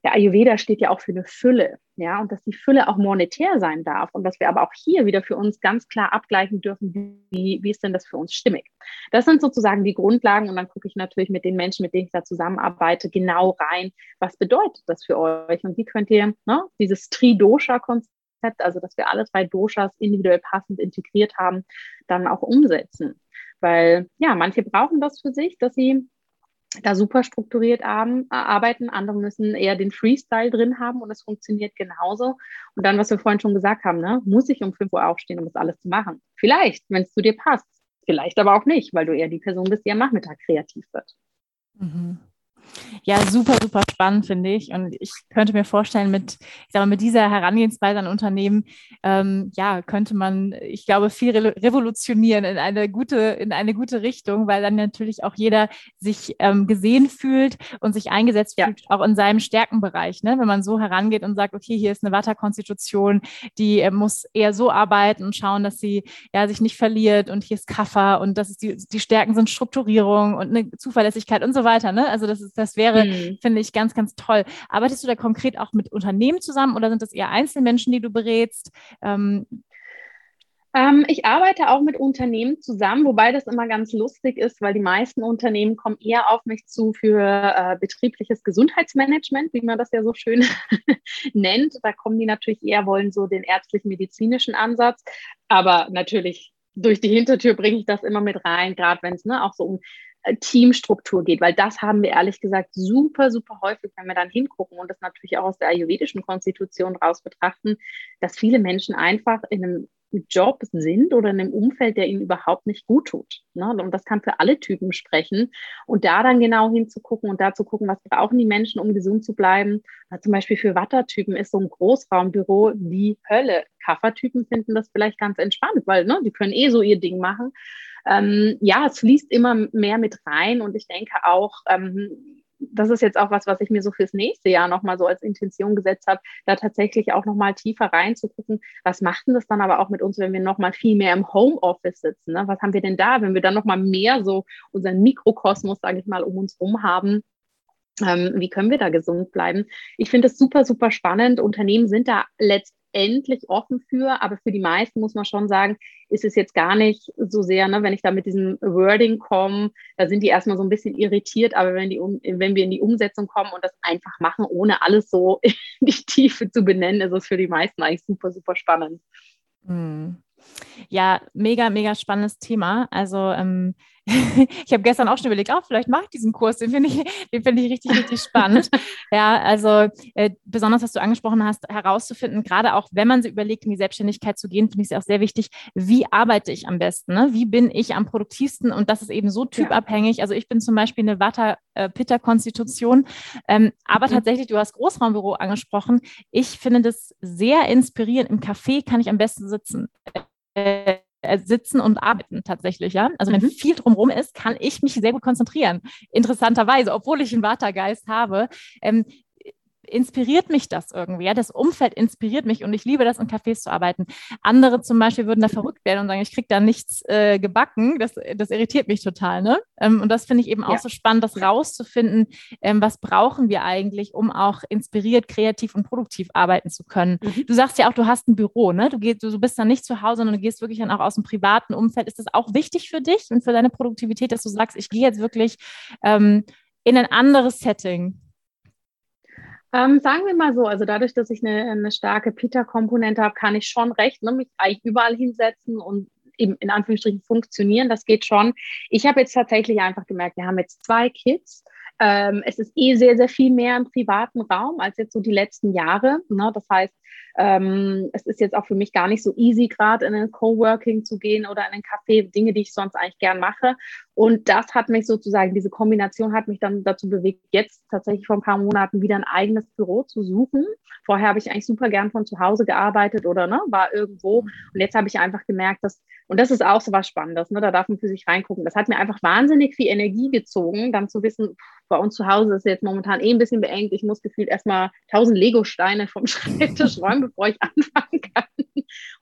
der Ayurveda steht ja auch für eine Fülle, ja, und dass die Fülle auch monetär sein darf und dass wir aber auch hier wieder für uns ganz klar abgleichen dürfen, wie, wie ist denn das für uns stimmig. Das sind sozusagen die Grundlagen und dann gucke ich natürlich mit den Menschen, mit denen ich da zusammenarbeite, genau rein, was bedeutet das für euch und wie könnt ihr ne, dieses Tri-Dosha-Konzept also dass wir alle drei Doshas individuell passend integriert haben, dann auch umsetzen. Weil ja, manche brauchen das für sich, dass sie da super strukturiert arbeiten. Andere müssen eher den Freestyle drin haben und es funktioniert genauso. Und dann, was wir vorhin schon gesagt haben, ne, muss ich um 5 Uhr aufstehen, um das alles zu machen? Vielleicht, wenn es zu dir passt. Vielleicht aber auch nicht, weil du eher die Person bist, die am Nachmittag kreativ wird. Mhm. Ja, super, super spannend, finde ich. Und ich könnte mir vorstellen, mit, ich sag mal, mit dieser Herangehensweise an Unternehmen, ähm, ja, könnte man, ich glaube, viel re revolutionieren in eine gute, in eine gute Richtung, weil dann natürlich auch jeder sich ähm, gesehen fühlt und sich eingesetzt ja. fühlt, auch in seinem Stärkenbereich. Ne? Wenn man so herangeht und sagt, okay, hier ist eine Vata-Konstitution, die äh, muss eher so arbeiten und schauen, dass sie ja, sich nicht verliert und hier ist Kaffer und das ist die, die Stärken sind Strukturierung und eine Zuverlässigkeit und so weiter. Ne? Also das ist das wäre, mhm. finde ich, ganz, ganz toll. Arbeitest du da konkret auch mit Unternehmen zusammen oder sind das eher Einzelmenschen, die du berätst? Ähm, ähm, ich arbeite auch mit Unternehmen zusammen, wobei das immer ganz lustig ist, weil die meisten Unternehmen kommen eher auf mich zu für äh, betriebliches Gesundheitsmanagement, wie man das ja so schön <laughs> nennt. Da kommen die natürlich eher, wollen so den ärztlich-medizinischen Ansatz. Aber natürlich durch die Hintertür bringe ich das immer mit rein, gerade wenn es ne, auch so um Teamstruktur geht, weil das haben wir ehrlich gesagt super, super häufig, wenn wir dann hingucken und das natürlich auch aus der ayurvedischen Konstitution raus betrachten, dass viele Menschen einfach in einem Job sind oder in einem Umfeld, der ihnen überhaupt nicht gut tut. Ne? Und das kann für alle Typen sprechen. Und da dann genau hinzugucken und da zu gucken, was brauchen die Menschen, um gesund zu bleiben. Na, zum Beispiel für Wattertypen ist so ein Großraumbüro die Hölle. Kaffertypen finden das vielleicht ganz entspannt, weil ne, die können eh so ihr Ding machen ähm, ja, es fließt immer mehr mit rein und ich denke auch, ähm, das ist jetzt auch was, was ich mir so fürs nächste Jahr nochmal so als Intention gesetzt habe, da tatsächlich auch nochmal tiefer reinzugucken, was macht denn das dann aber auch mit uns, wenn wir nochmal viel mehr im Homeoffice sitzen? Ne? Was haben wir denn da, wenn wir dann nochmal mehr so unseren Mikrokosmos, sage ich mal, um uns rum haben? Ähm, wie können wir da gesund bleiben? Ich finde es super, super spannend. Unternehmen sind da letztendlich endlich offen für, aber für die meisten muss man schon sagen, ist es jetzt gar nicht so sehr, ne, wenn ich da mit diesem Wording komme, da sind die erstmal so ein bisschen irritiert, aber wenn, die, wenn wir in die Umsetzung kommen und das einfach machen, ohne alles so <laughs> in die Tiefe zu benennen, ist es für die meisten eigentlich super, super spannend. Hm. Ja, mega, mega spannendes Thema. Also ähm, <laughs> ich habe gestern auch schon überlegt, oh, vielleicht mache ich diesen Kurs, den finde ich, den finde ich richtig, richtig spannend. <laughs> ja, also äh, besonders, was du angesprochen hast, herauszufinden, gerade auch wenn man sich überlegt, in die Selbstständigkeit zu gehen, finde ich es auch sehr wichtig, wie arbeite ich am besten? Ne? Wie bin ich am produktivsten? Und das ist eben so typabhängig. Also ich bin zum Beispiel eine Vata-Pitta-Konstitution, ähm, aber mhm. tatsächlich, du hast Großraumbüro angesprochen. Ich finde das sehr inspirierend. Im Café kann ich am besten sitzen. Äh, äh, sitzen und arbeiten tatsächlich, ja. Also wenn mhm. viel drumherum ist, kann ich mich sehr gut konzentrieren. Interessanterweise, obwohl ich einen Watergeist habe. Ähm, inspiriert mich das irgendwie. Ja? Das Umfeld inspiriert mich und ich liebe das, in Cafés zu arbeiten. Andere zum Beispiel würden da verrückt werden und sagen, ich kriege da nichts äh, gebacken. Das, das irritiert mich total. Ne? Ähm, und das finde ich eben auch ja. so spannend, das rauszufinden, ähm, was brauchen wir eigentlich, um auch inspiriert, kreativ und produktiv arbeiten zu können. Mhm. Du sagst ja auch, du hast ein Büro, ne? Du, gehst, du bist dann nicht zu Hause, sondern du gehst wirklich dann auch aus dem privaten Umfeld. Ist das auch wichtig für dich und für deine Produktivität, dass du sagst, ich gehe jetzt wirklich ähm, in ein anderes Setting? Ähm, sagen wir mal so, also dadurch, dass ich eine, eine starke Pita-Komponente habe, kann ich schon recht, ne, mich eigentlich überall hinsetzen und eben in Anführungsstrichen funktionieren. Das geht schon. Ich habe jetzt tatsächlich einfach gemerkt, wir haben jetzt zwei Kids. Ähm, es ist eh sehr, sehr viel mehr im privaten Raum als jetzt so die letzten Jahre. Ne? Das heißt, ähm, es ist jetzt auch für mich gar nicht so easy, gerade in ein Coworking zu gehen oder in ein Café, Dinge, die ich sonst eigentlich gern mache. Und das hat mich sozusagen, diese Kombination hat mich dann dazu bewegt, jetzt tatsächlich vor ein paar Monaten wieder ein eigenes Büro zu suchen. Vorher habe ich eigentlich super gern von zu Hause gearbeitet oder ne, war irgendwo. Und jetzt habe ich einfach gemerkt, dass, und das ist auch so was Spannendes, ne, da darf man für sich reingucken. Das hat mir einfach wahnsinnig viel Energie gezogen, dann zu wissen, bei uns zu Hause ist jetzt momentan eh ein bisschen beengt. Ich muss gefühlt erstmal tausend Lego-Steine vom <laughs> Schreibtisch räumen, bevor ich <laughs> anfangen kann.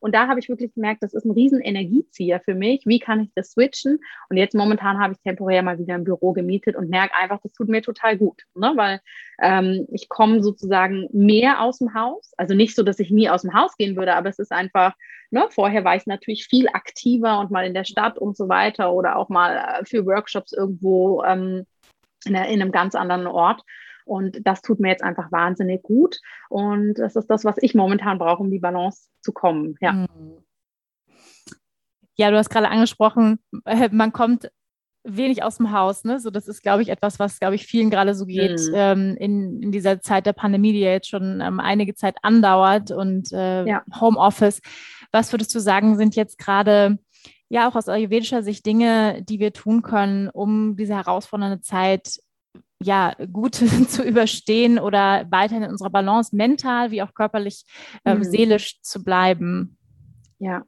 Und da habe ich wirklich gemerkt, das ist ein riesen Energiezieher für mich. Wie kann ich das switchen? Und jetzt momentan habe ich temporär mal wieder ein Büro gemietet und merke einfach, das tut mir total gut, ne? weil ähm, ich komme sozusagen mehr aus dem Haus. Also nicht so, dass ich nie aus dem Haus gehen würde, aber es ist einfach, ne? vorher war ich natürlich viel aktiver und mal in der Stadt und so weiter oder auch mal äh, für Workshops irgendwo ähm, in, einem ganz anderen Ort. Und das tut mir jetzt einfach wahnsinnig gut. Und das ist das, was ich momentan brauche, um die Balance zu kommen. Ja. Mhm. ja, du hast gerade angesprochen, äh, man kommt wenig aus dem Haus. Ne? So, das ist, glaube ich, etwas, was, glaube ich, vielen gerade so geht mhm. ähm, in, in dieser Zeit der Pandemie, die ja jetzt schon ähm, einige Zeit andauert und äh, ja. Homeoffice. Was würdest du sagen, sind jetzt gerade ja auch aus ayurvedischer Sicht Dinge, die wir tun können, um diese herausfordernde Zeit ja, gut <laughs> zu überstehen oder weiterhin in unserer Balance mental wie auch körperlich, ähm, mhm. seelisch zu bleiben? Ja,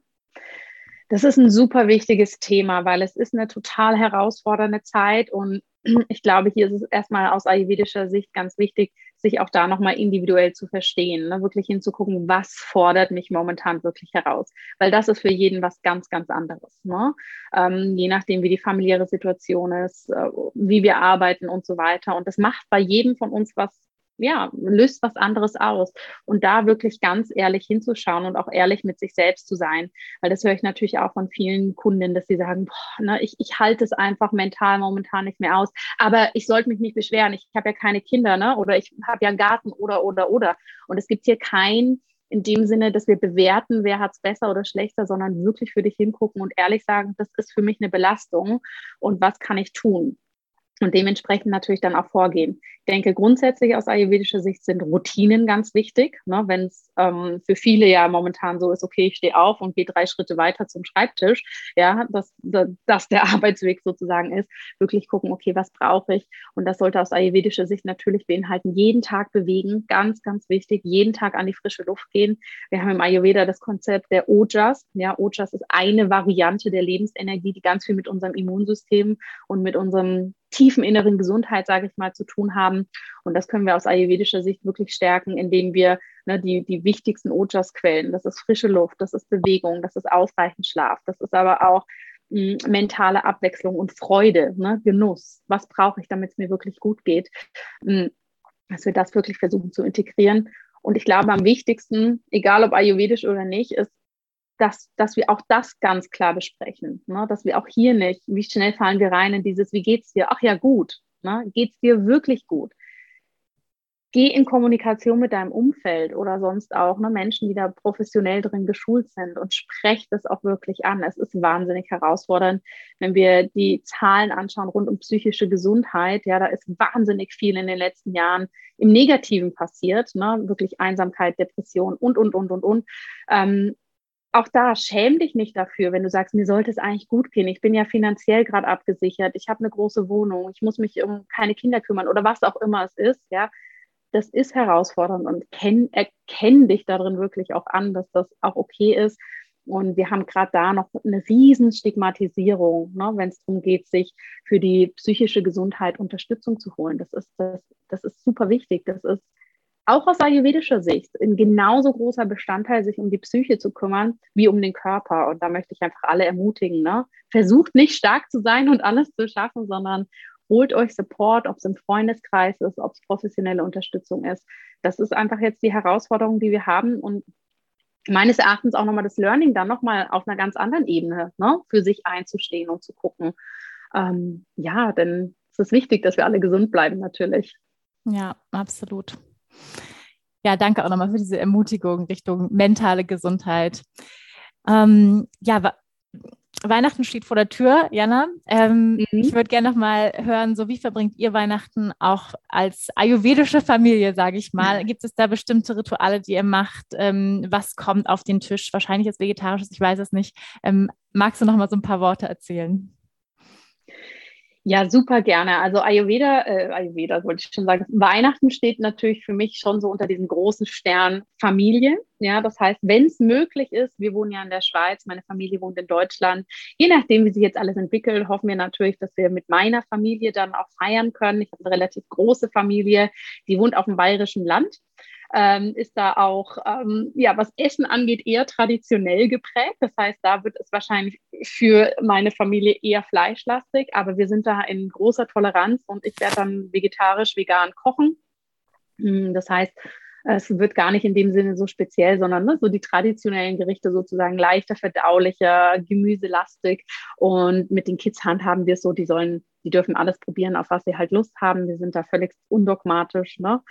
das ist ein super wichtiges Thema, weil es ist eine total herausfordernde Zeit und <clears throat> ich glaube, hier ist es erstmal aus ayurvedischer Sicht ganz wichtig, sich auch da nochmal individuell zu verstehen, ne? wirklich hinzugucken, was fordert mich momentan wirklich heraus. Weil das ist für jeden was ganz, ganz anderes. Ne? Ähm, je nachdem, wie die familiäre Situation ist, äh, wie wir arbeiten und so weiter. Und das macht bei jedem von uns was ja, löst was anderes aus. Und da wirklich ganz ehrlich hinzuschauen und auch ehrlich mit sich selbst zu sein. Weil das höre ich natürlich auch von vielen Kunden, dass sie sagen, boah, ne, ich, ich halte es einfach mental momentan nicht mehr aus. Aber ich sollte mich nicht beschweren. Ich habe ja keine Kinder, ne? Oder ich habe ja einen Garten oder, oder, oder. Und es gibt hier kein, in dem Sinne, dass wir bewerten, wer hat es besser oder schlechter, sondern wirklich für dich hingucken und ehrlich sagen, das ist für mich eine Belastung und was kann ich tun? Und dementsprechend natürlich dann auch vorgehen. Ich denke, grundsätzlich aus ayurvedischer Sicht sind Routinen ganz wichtig. Ne? Wenn es ähm, für viele ja momentan so ist, okay, ich stehe auf und gehe drei Schritte weiter zum Schreibtisch, ja, dass, dass der <laughs> Arbeitsweg sozusagen ist, wirklich gucken, okay, was brauche ich? Und das sollte aus ayurvedischer Sicht natürlich beinhalten, jeden Tag bewegen, ganz, ganz wichtig, jeden Tag an die frische Luft gehen. Wir haben im Ayurveda das Konzept der Ojas. Ja, Ojas ist eine Variante der Lebensenergie, die ganz viel mit unserem Immunsystem und mit unserem tiefen inneren Gesundheit, sage ich mal, zu tun haben. Und das können wir aus ayurvedischer Sicht wirklich stärken, indem wir ne, die, die wichtigsten Ojas-Quellen, das ist frische Luft, das ist Bewegung, das ist ausreichend Schlaf, das ist aber auch mh, hm, mentale Abwechslung und Freude, ne, Genuss. Was brauche ich, damit es mir wirklich gut geht? Mh, hm, dass wir das wirklich versuchen zu integrieren. Und ich glaube, am wichtigsten, egal ob ayurvedisch oder nicht, ist dass, dass wir auch das ganz klar besprechen. Ne? Dass wir auch hier nicht, wie schnell fallen wir rein in dieses, wie geht's dir? Ach ja, gut. Ne? Geht's dir wirklich gut? Geh in Kommunikation mit deinem Umfeld oder sonst auch ne, Menschen, die da professionell drin geschult sind und sprecht das auch wirklich an. Es ist wahnsinnig herausfordernd, wenn wir die Zahlen anschauen rund um psychische Gesundheit. Ja, da ist wahnsinnig viel in den letzten Jahren im Negativen passiert. Ne? Wirklich Einsamkeit, Depression und, und, und, und, und. Ähm, auch da schäm dich nicht dafür, wenn du sagst, mir sollte es eigentlich gut gehen. Ich bin ja finanziell gerade abgesichert, ich habe eine große Wohnung, ich muss mich um keine Kinder kümmern oder was auch immer es ist, ja. Das ist herausfordernd und kenn, erkenn dich darin wirklich auch an, dass das auch okay ist. Und wir haben gerade da noch eine riesen Stigmatisierung, ne, wenn es darum geht, sich für die psychische Gesundheit Unterstützung zu holen. Das ist, das, das ist super wichtig. Das ist auch aus ayurvedischer Sicht ein genauso großer Bestandteil, sich um die Psyche zu kümmern, wie um den Körper. Und da möchte ich einfach alle ermutigen. Ne? Versucht nicht stark zu sein und alles zu schaffen, sondern holt euch Support, ob es im Freundeskreis ist, ob es professionelle Unterstützung ist. Das ist einfach jetzt die Herausforderung, die wir haben. Und meines Erachtens auch nochmal das Learning dann nochmal auf einer ganz anderen Ebene ne? für sich einzustehen und zu gucken. Ähm, ja, denn es ist wichtig, dass wir alle gesund bleiben, natürlich. Ja, absolut. Ja, danke auch nochmal für diese Ermutigung Richtung mentale Gesundheit. Ähm, ja, Weihnachten steht vor der Tür, Jana. Ähm, mhm. Ich würde gerne nochmal hören, so wie verbringt ihr Weihnachten auch als ayurvedische Familie, sage ich mal? Gibt es da bestimmte Rituale, die ihr macht? Ähm, was kommt auf den Tisch? Wahrscheinlich ist vegetarisches, ich weiß es nicht. Ähm, magst du nochmal so ein paar Worte erzählen? Ja, super gerne. Also Ayurveda, äh, Ayurveda wollte ich schon sagen, Weihnachten steht natürlich für mich schon so unter diesem großen Stern Familie. Ja, das heißt, wenn es möglich ist, wir wohnen ja in der Schweiz, meine Familie wohnt in Deutschland. Je nachdem, wie sich jetzt alles entwickelt, hoffen wir natürlich, dass wir mit meiner Familie dann auch feiern können. Ich habe eine relativ große Familie, die wohnt auf dem bayerischen Land ähm, ist da auch, ähm, ja, was Essen angeht, eher traditionell geprägt. Das heißt, da wird es wahrscheinlich für meine Familie eher fleischlastig, aber wir sind da in großer Toleranz und ich werde dann vegetarisch, vegan kochen. Hm, das heißt, es wird gar nicht in dem Sinne so speziell, sondern ne, so die traditionellen Gerichte sozusagen leichter, verdaulicher, gemüselastig. Und mit den Kids handhaben wir es so, die sollen, die dürfen alles probieren, auf was sie halt Lust haben. Wir sind da völlig undogmatisch. Ne?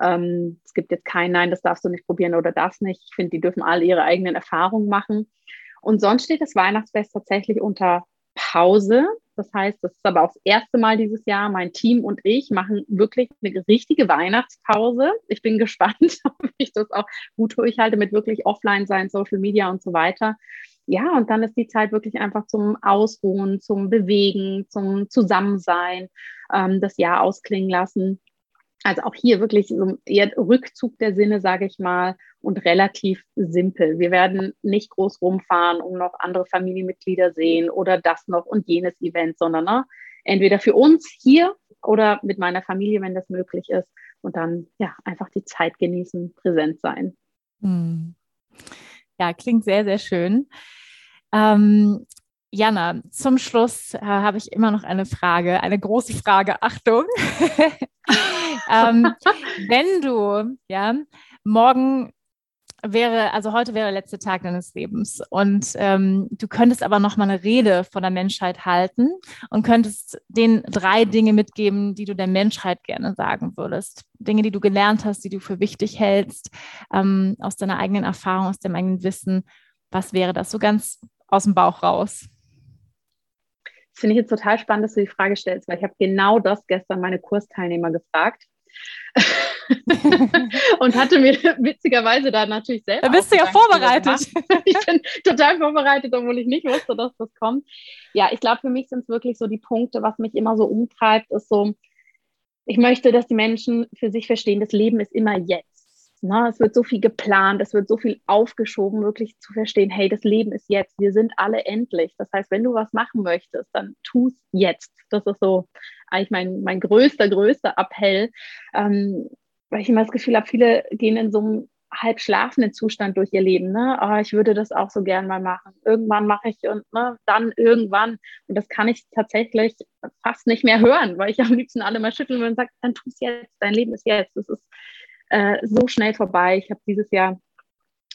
Ähm, es gibt jetzt kein Nein, das darfst du nicht probieren oder das nicht. Ich finde, die dürfen alle ihre eigenen Erfahrungen machen. Und sonst steht das Weihnachtsfest tatsächlich unter Pause. Das heißt, das ist aber auch das erste Mal dieses Jahr. Mein Team und ich machen wirklich eine richtige Weihnachtspause. Ich bin <laughs> gespannt, ob ich das auch gut durchhalte mit wirklich Offline sein, Social Media und so weiter. Ja, und dann ist die Zeit wirklich einfach zum Ausruhen, zum Bewegen, zum Zusammensein, ähm, das Jahr ausklingen lassen. Also auch hier wirklich so eher Rückzug der Sinne, sage ich mal, und relativ simpel. Wir werden nicht groß rumfahren, um noch andere Familienmitglieder sehen oder das noch und jenes Event, sondern ne, entweder für uns hier oder mit meiner Familie, wenn das möglich ist. Und dann ja einfach die Zeit genießen, präsent sein. Hm. Ja, klingt sehr, sehr schön. Ähm, Jana, zum Schluss äh, habe ich immer noch eine Frage, eine große Frage. Achtung. <laughs> ähm, wenn du ja morgen wäre, also heute wäre der letzte Tag deines Lebens und ähm, du könntest aber noch mal eine Rede von der Menschheit halten und könntest den drei Dinge mitgeben, die du der Menschheit gerne sagen würdest. Dinge, die du gelernt hast, die du für wichtig hältst, ähm, aus deiner eigenen Erfahrung, aus deinem eigenen Wissen. Was wäre das so ganz aus dem Bauch raus? Das finde ich jetzt total spannend, dass du die Frage stellst, weil ich habe genau das gestern meine Kursteilnehmer gefragt. <laughs> und hatte mir witzigerweise da natürlich selber. Da bist du ja vorbereitet. <laughs> ich bin total vorbereitet, obwohl ich nicht wusste, dass das kommt. Ja, ich glaube, für mich sind es wirklich so die Punkte, was mich immer so umtreibt, ist so, ich möchte, dass die Menschen für sich verstehen, das Leben ist immer jetzt. Ne? Es wird so viel geplant, es wird so viel aufgeschoben, wirklich zu verstehen, hey, das Leben ist jetzt, wir sind alle endlich. Das heißt, wenn du was machen möchtest, dann tu es jetzt. Das ist so eigentlich mein, mein größter, größter Appell, ähm, weil ich immer das Gefühl habe, viele gehen in so einem halb schlafenden Zustand durch ihr Leben. Ne? Oh, ich würde das auch so gern mal machen. Irgendwann mache ich und ne, dann irgendwann. Und das kann ich tatsächlich fast nicht mehr hören, weil ich am liebsten alle mal schütteln würde und sage, dann tu es jetzt, dein Leben ist jetzt. Das ist äh, so schnell vorbei. Ich habe dieses Jahr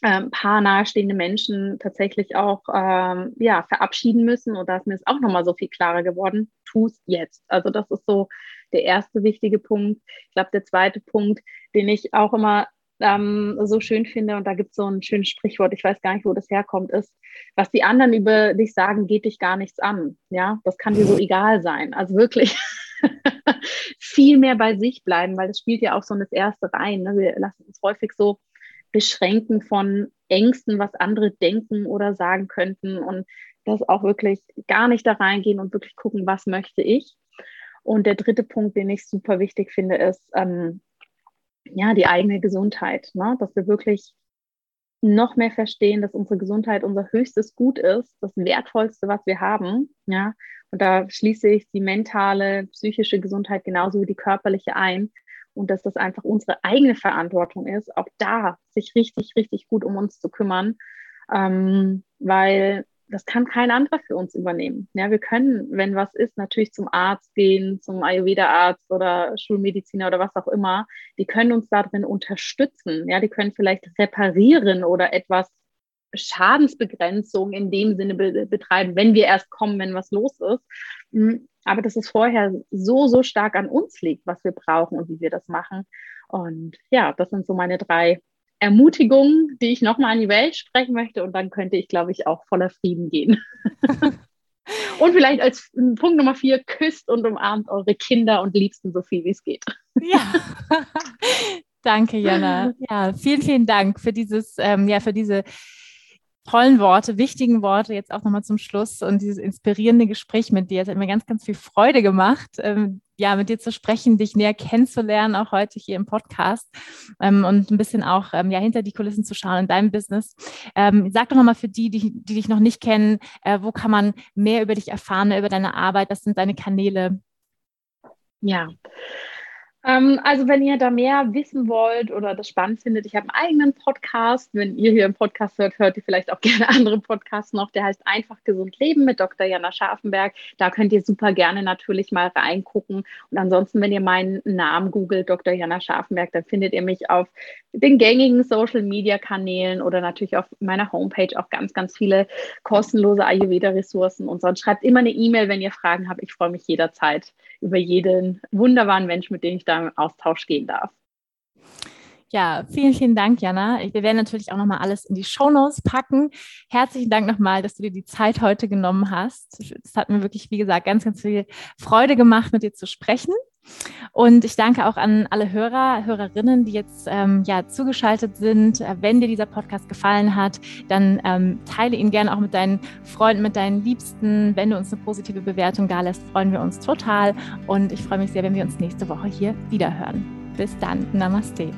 ein ähm, paar nahestehende Menschen tatsächlich auch ähm, ja, verabschieden müssen. Und da ist mir es auch nochmal so viel klarer geworden, tu es jetzt. Also das ist so der erste wichtige Punkt. Ich glaube, der zweite Punkt, den ich auch immer ähm, so schön finde, und da gibt es so ein schönes Sprichwort, ich weiß gar nicht, wo das herkommt, ist, was die anderen über dich sagen, geht dich gar nichts an. Ja, das kann dir so egal sein. Also wirklich <laughs> <laughs> viel mehr bei sich bleiben, weil das spielt ja auch so das Erste rein. Ne? Wir lassen uns häufig so beschränken von Ängsten, was andere denken oder sagen könnten und das auch wirklich gar nicht da reingehen und wirklich gucken, was möchte ich. Und der dritte Punkt, den ich super wichtig finde, ist ähm, ja die eigene Gesundheit, ne? dass wir wirklich noch mehr verstehen, dass unsere Gesundheit unser höchstes Gut ist, das wertvollste, was wir haben, ja. Und da schließe ich die mentale, psychische Gesundheit genauso wie die körperliche ein und dass das einfach unsere eigene Verantwortung ist, auch da sich richtig, richtig gut um uns zu kümmern, ähm, weil das kann kein anderer für uns übernehmen. Ja, wir können, wenn was ist, natürlich zum Arzt gehen, zum Ayurveda-Arzt oder Schulmediziner oder was auch immer. Die können uns darin unterstützen. Ja, die können vielleicht reparieren oder etwas Schadensbegrenzung in dem Sinne be betreiben, wenn wir erst kommen, wenn was los ist. Hm, aber dass es vorher so, so stark an uns liegt, was wir brauchen und wie wir das machen. Und ja, das sind so meine drei Ermutigungen, die ich nochmal an die Welt sprechen möchte. Und dann könnte ich, glaube ich, auch voller Frieden gehen. <laughs> und vielleicht als Punkt Nummer vier, küsst und umarmt eure Kinder und Liebsten so viel wie es geht. ja. <laughs> Danke, Jana. Ja, vielen, vielen Dank für dieses, ähm, ja, für diese tollen Worte, wichtigen Worte jetzt auch nochmal zum Schluss und dieses inspirierende Gespräch mit dir. Es hat mir ganz, ganz viel Freude gemacht, ähm, ja, mit dir zu sprechen, dich näher kennenzulernen, auch heute hier im Podcast ähm, und ein bisschen auch ähm, ja, hinter die Kulissen zu schauen in deinem Business. Ähm, sag doch nochmal für die, die, die dich noch nicht kennen, äh, wo kann man mehr über dich erfahren, über deine Arbeit? Was sind deine Kanäle? Ja, also wenn ihr da mehr wissen wollt oder das spannend findet, ich habe einen eigenen Podcast. Wenn ihr hier im Podcast hört, hört ihr vielleicht auch <laughs> gerne andere Podcasts noch. Der heißt Einfach gesund leben mit Dr. Jana Scharfenberg. Da könnt ihr super gerne natürlich mal reingucken. Und ansonsten, wenn ihr meinen Namen googelt, Dr. Jana Scharfenberg, dann findet ihr mich auf den gängigen Social Media Kanälen oder natürlich auf meiner Homepage auch ganz, ganz viele kostenlose Ayurveda-Ressourcen. Und sonst schreibt immer eine E-Mail, wenn ihr Fragen habt. Ich freue mich jederzeit über jeden wunderbaren Mensch, mit dem ich da im Austausch gehen darf. Ja, vielen, vielen Dank, Jana. Wir werden natürlich auch nochmal alles in die Shownotes packen. Herzlichen Dank nochmal, dass du dir die Zeit heute genommen hast. Es hat mir wirklich, wie gesagt, ganz, ganz viel Freude gemacht, mit dir zu sprechen. Und ich danke auch an alle Hörer, Hörerinnen, die jetzt ähm, ja, zugeschaltet sind. Äh, wenn dir dieser Podcast gefallen hat, dann ähm, teile ihn gerne auch mit deinen Freunden, mit deinen Liebsten. Wenn du uns eine positive Bewertung da lässt, freuen wir uns total. Und ich freue mich sehr, wenn wir uns nächste Woche hier wieder hören. Bis dann. Namaste.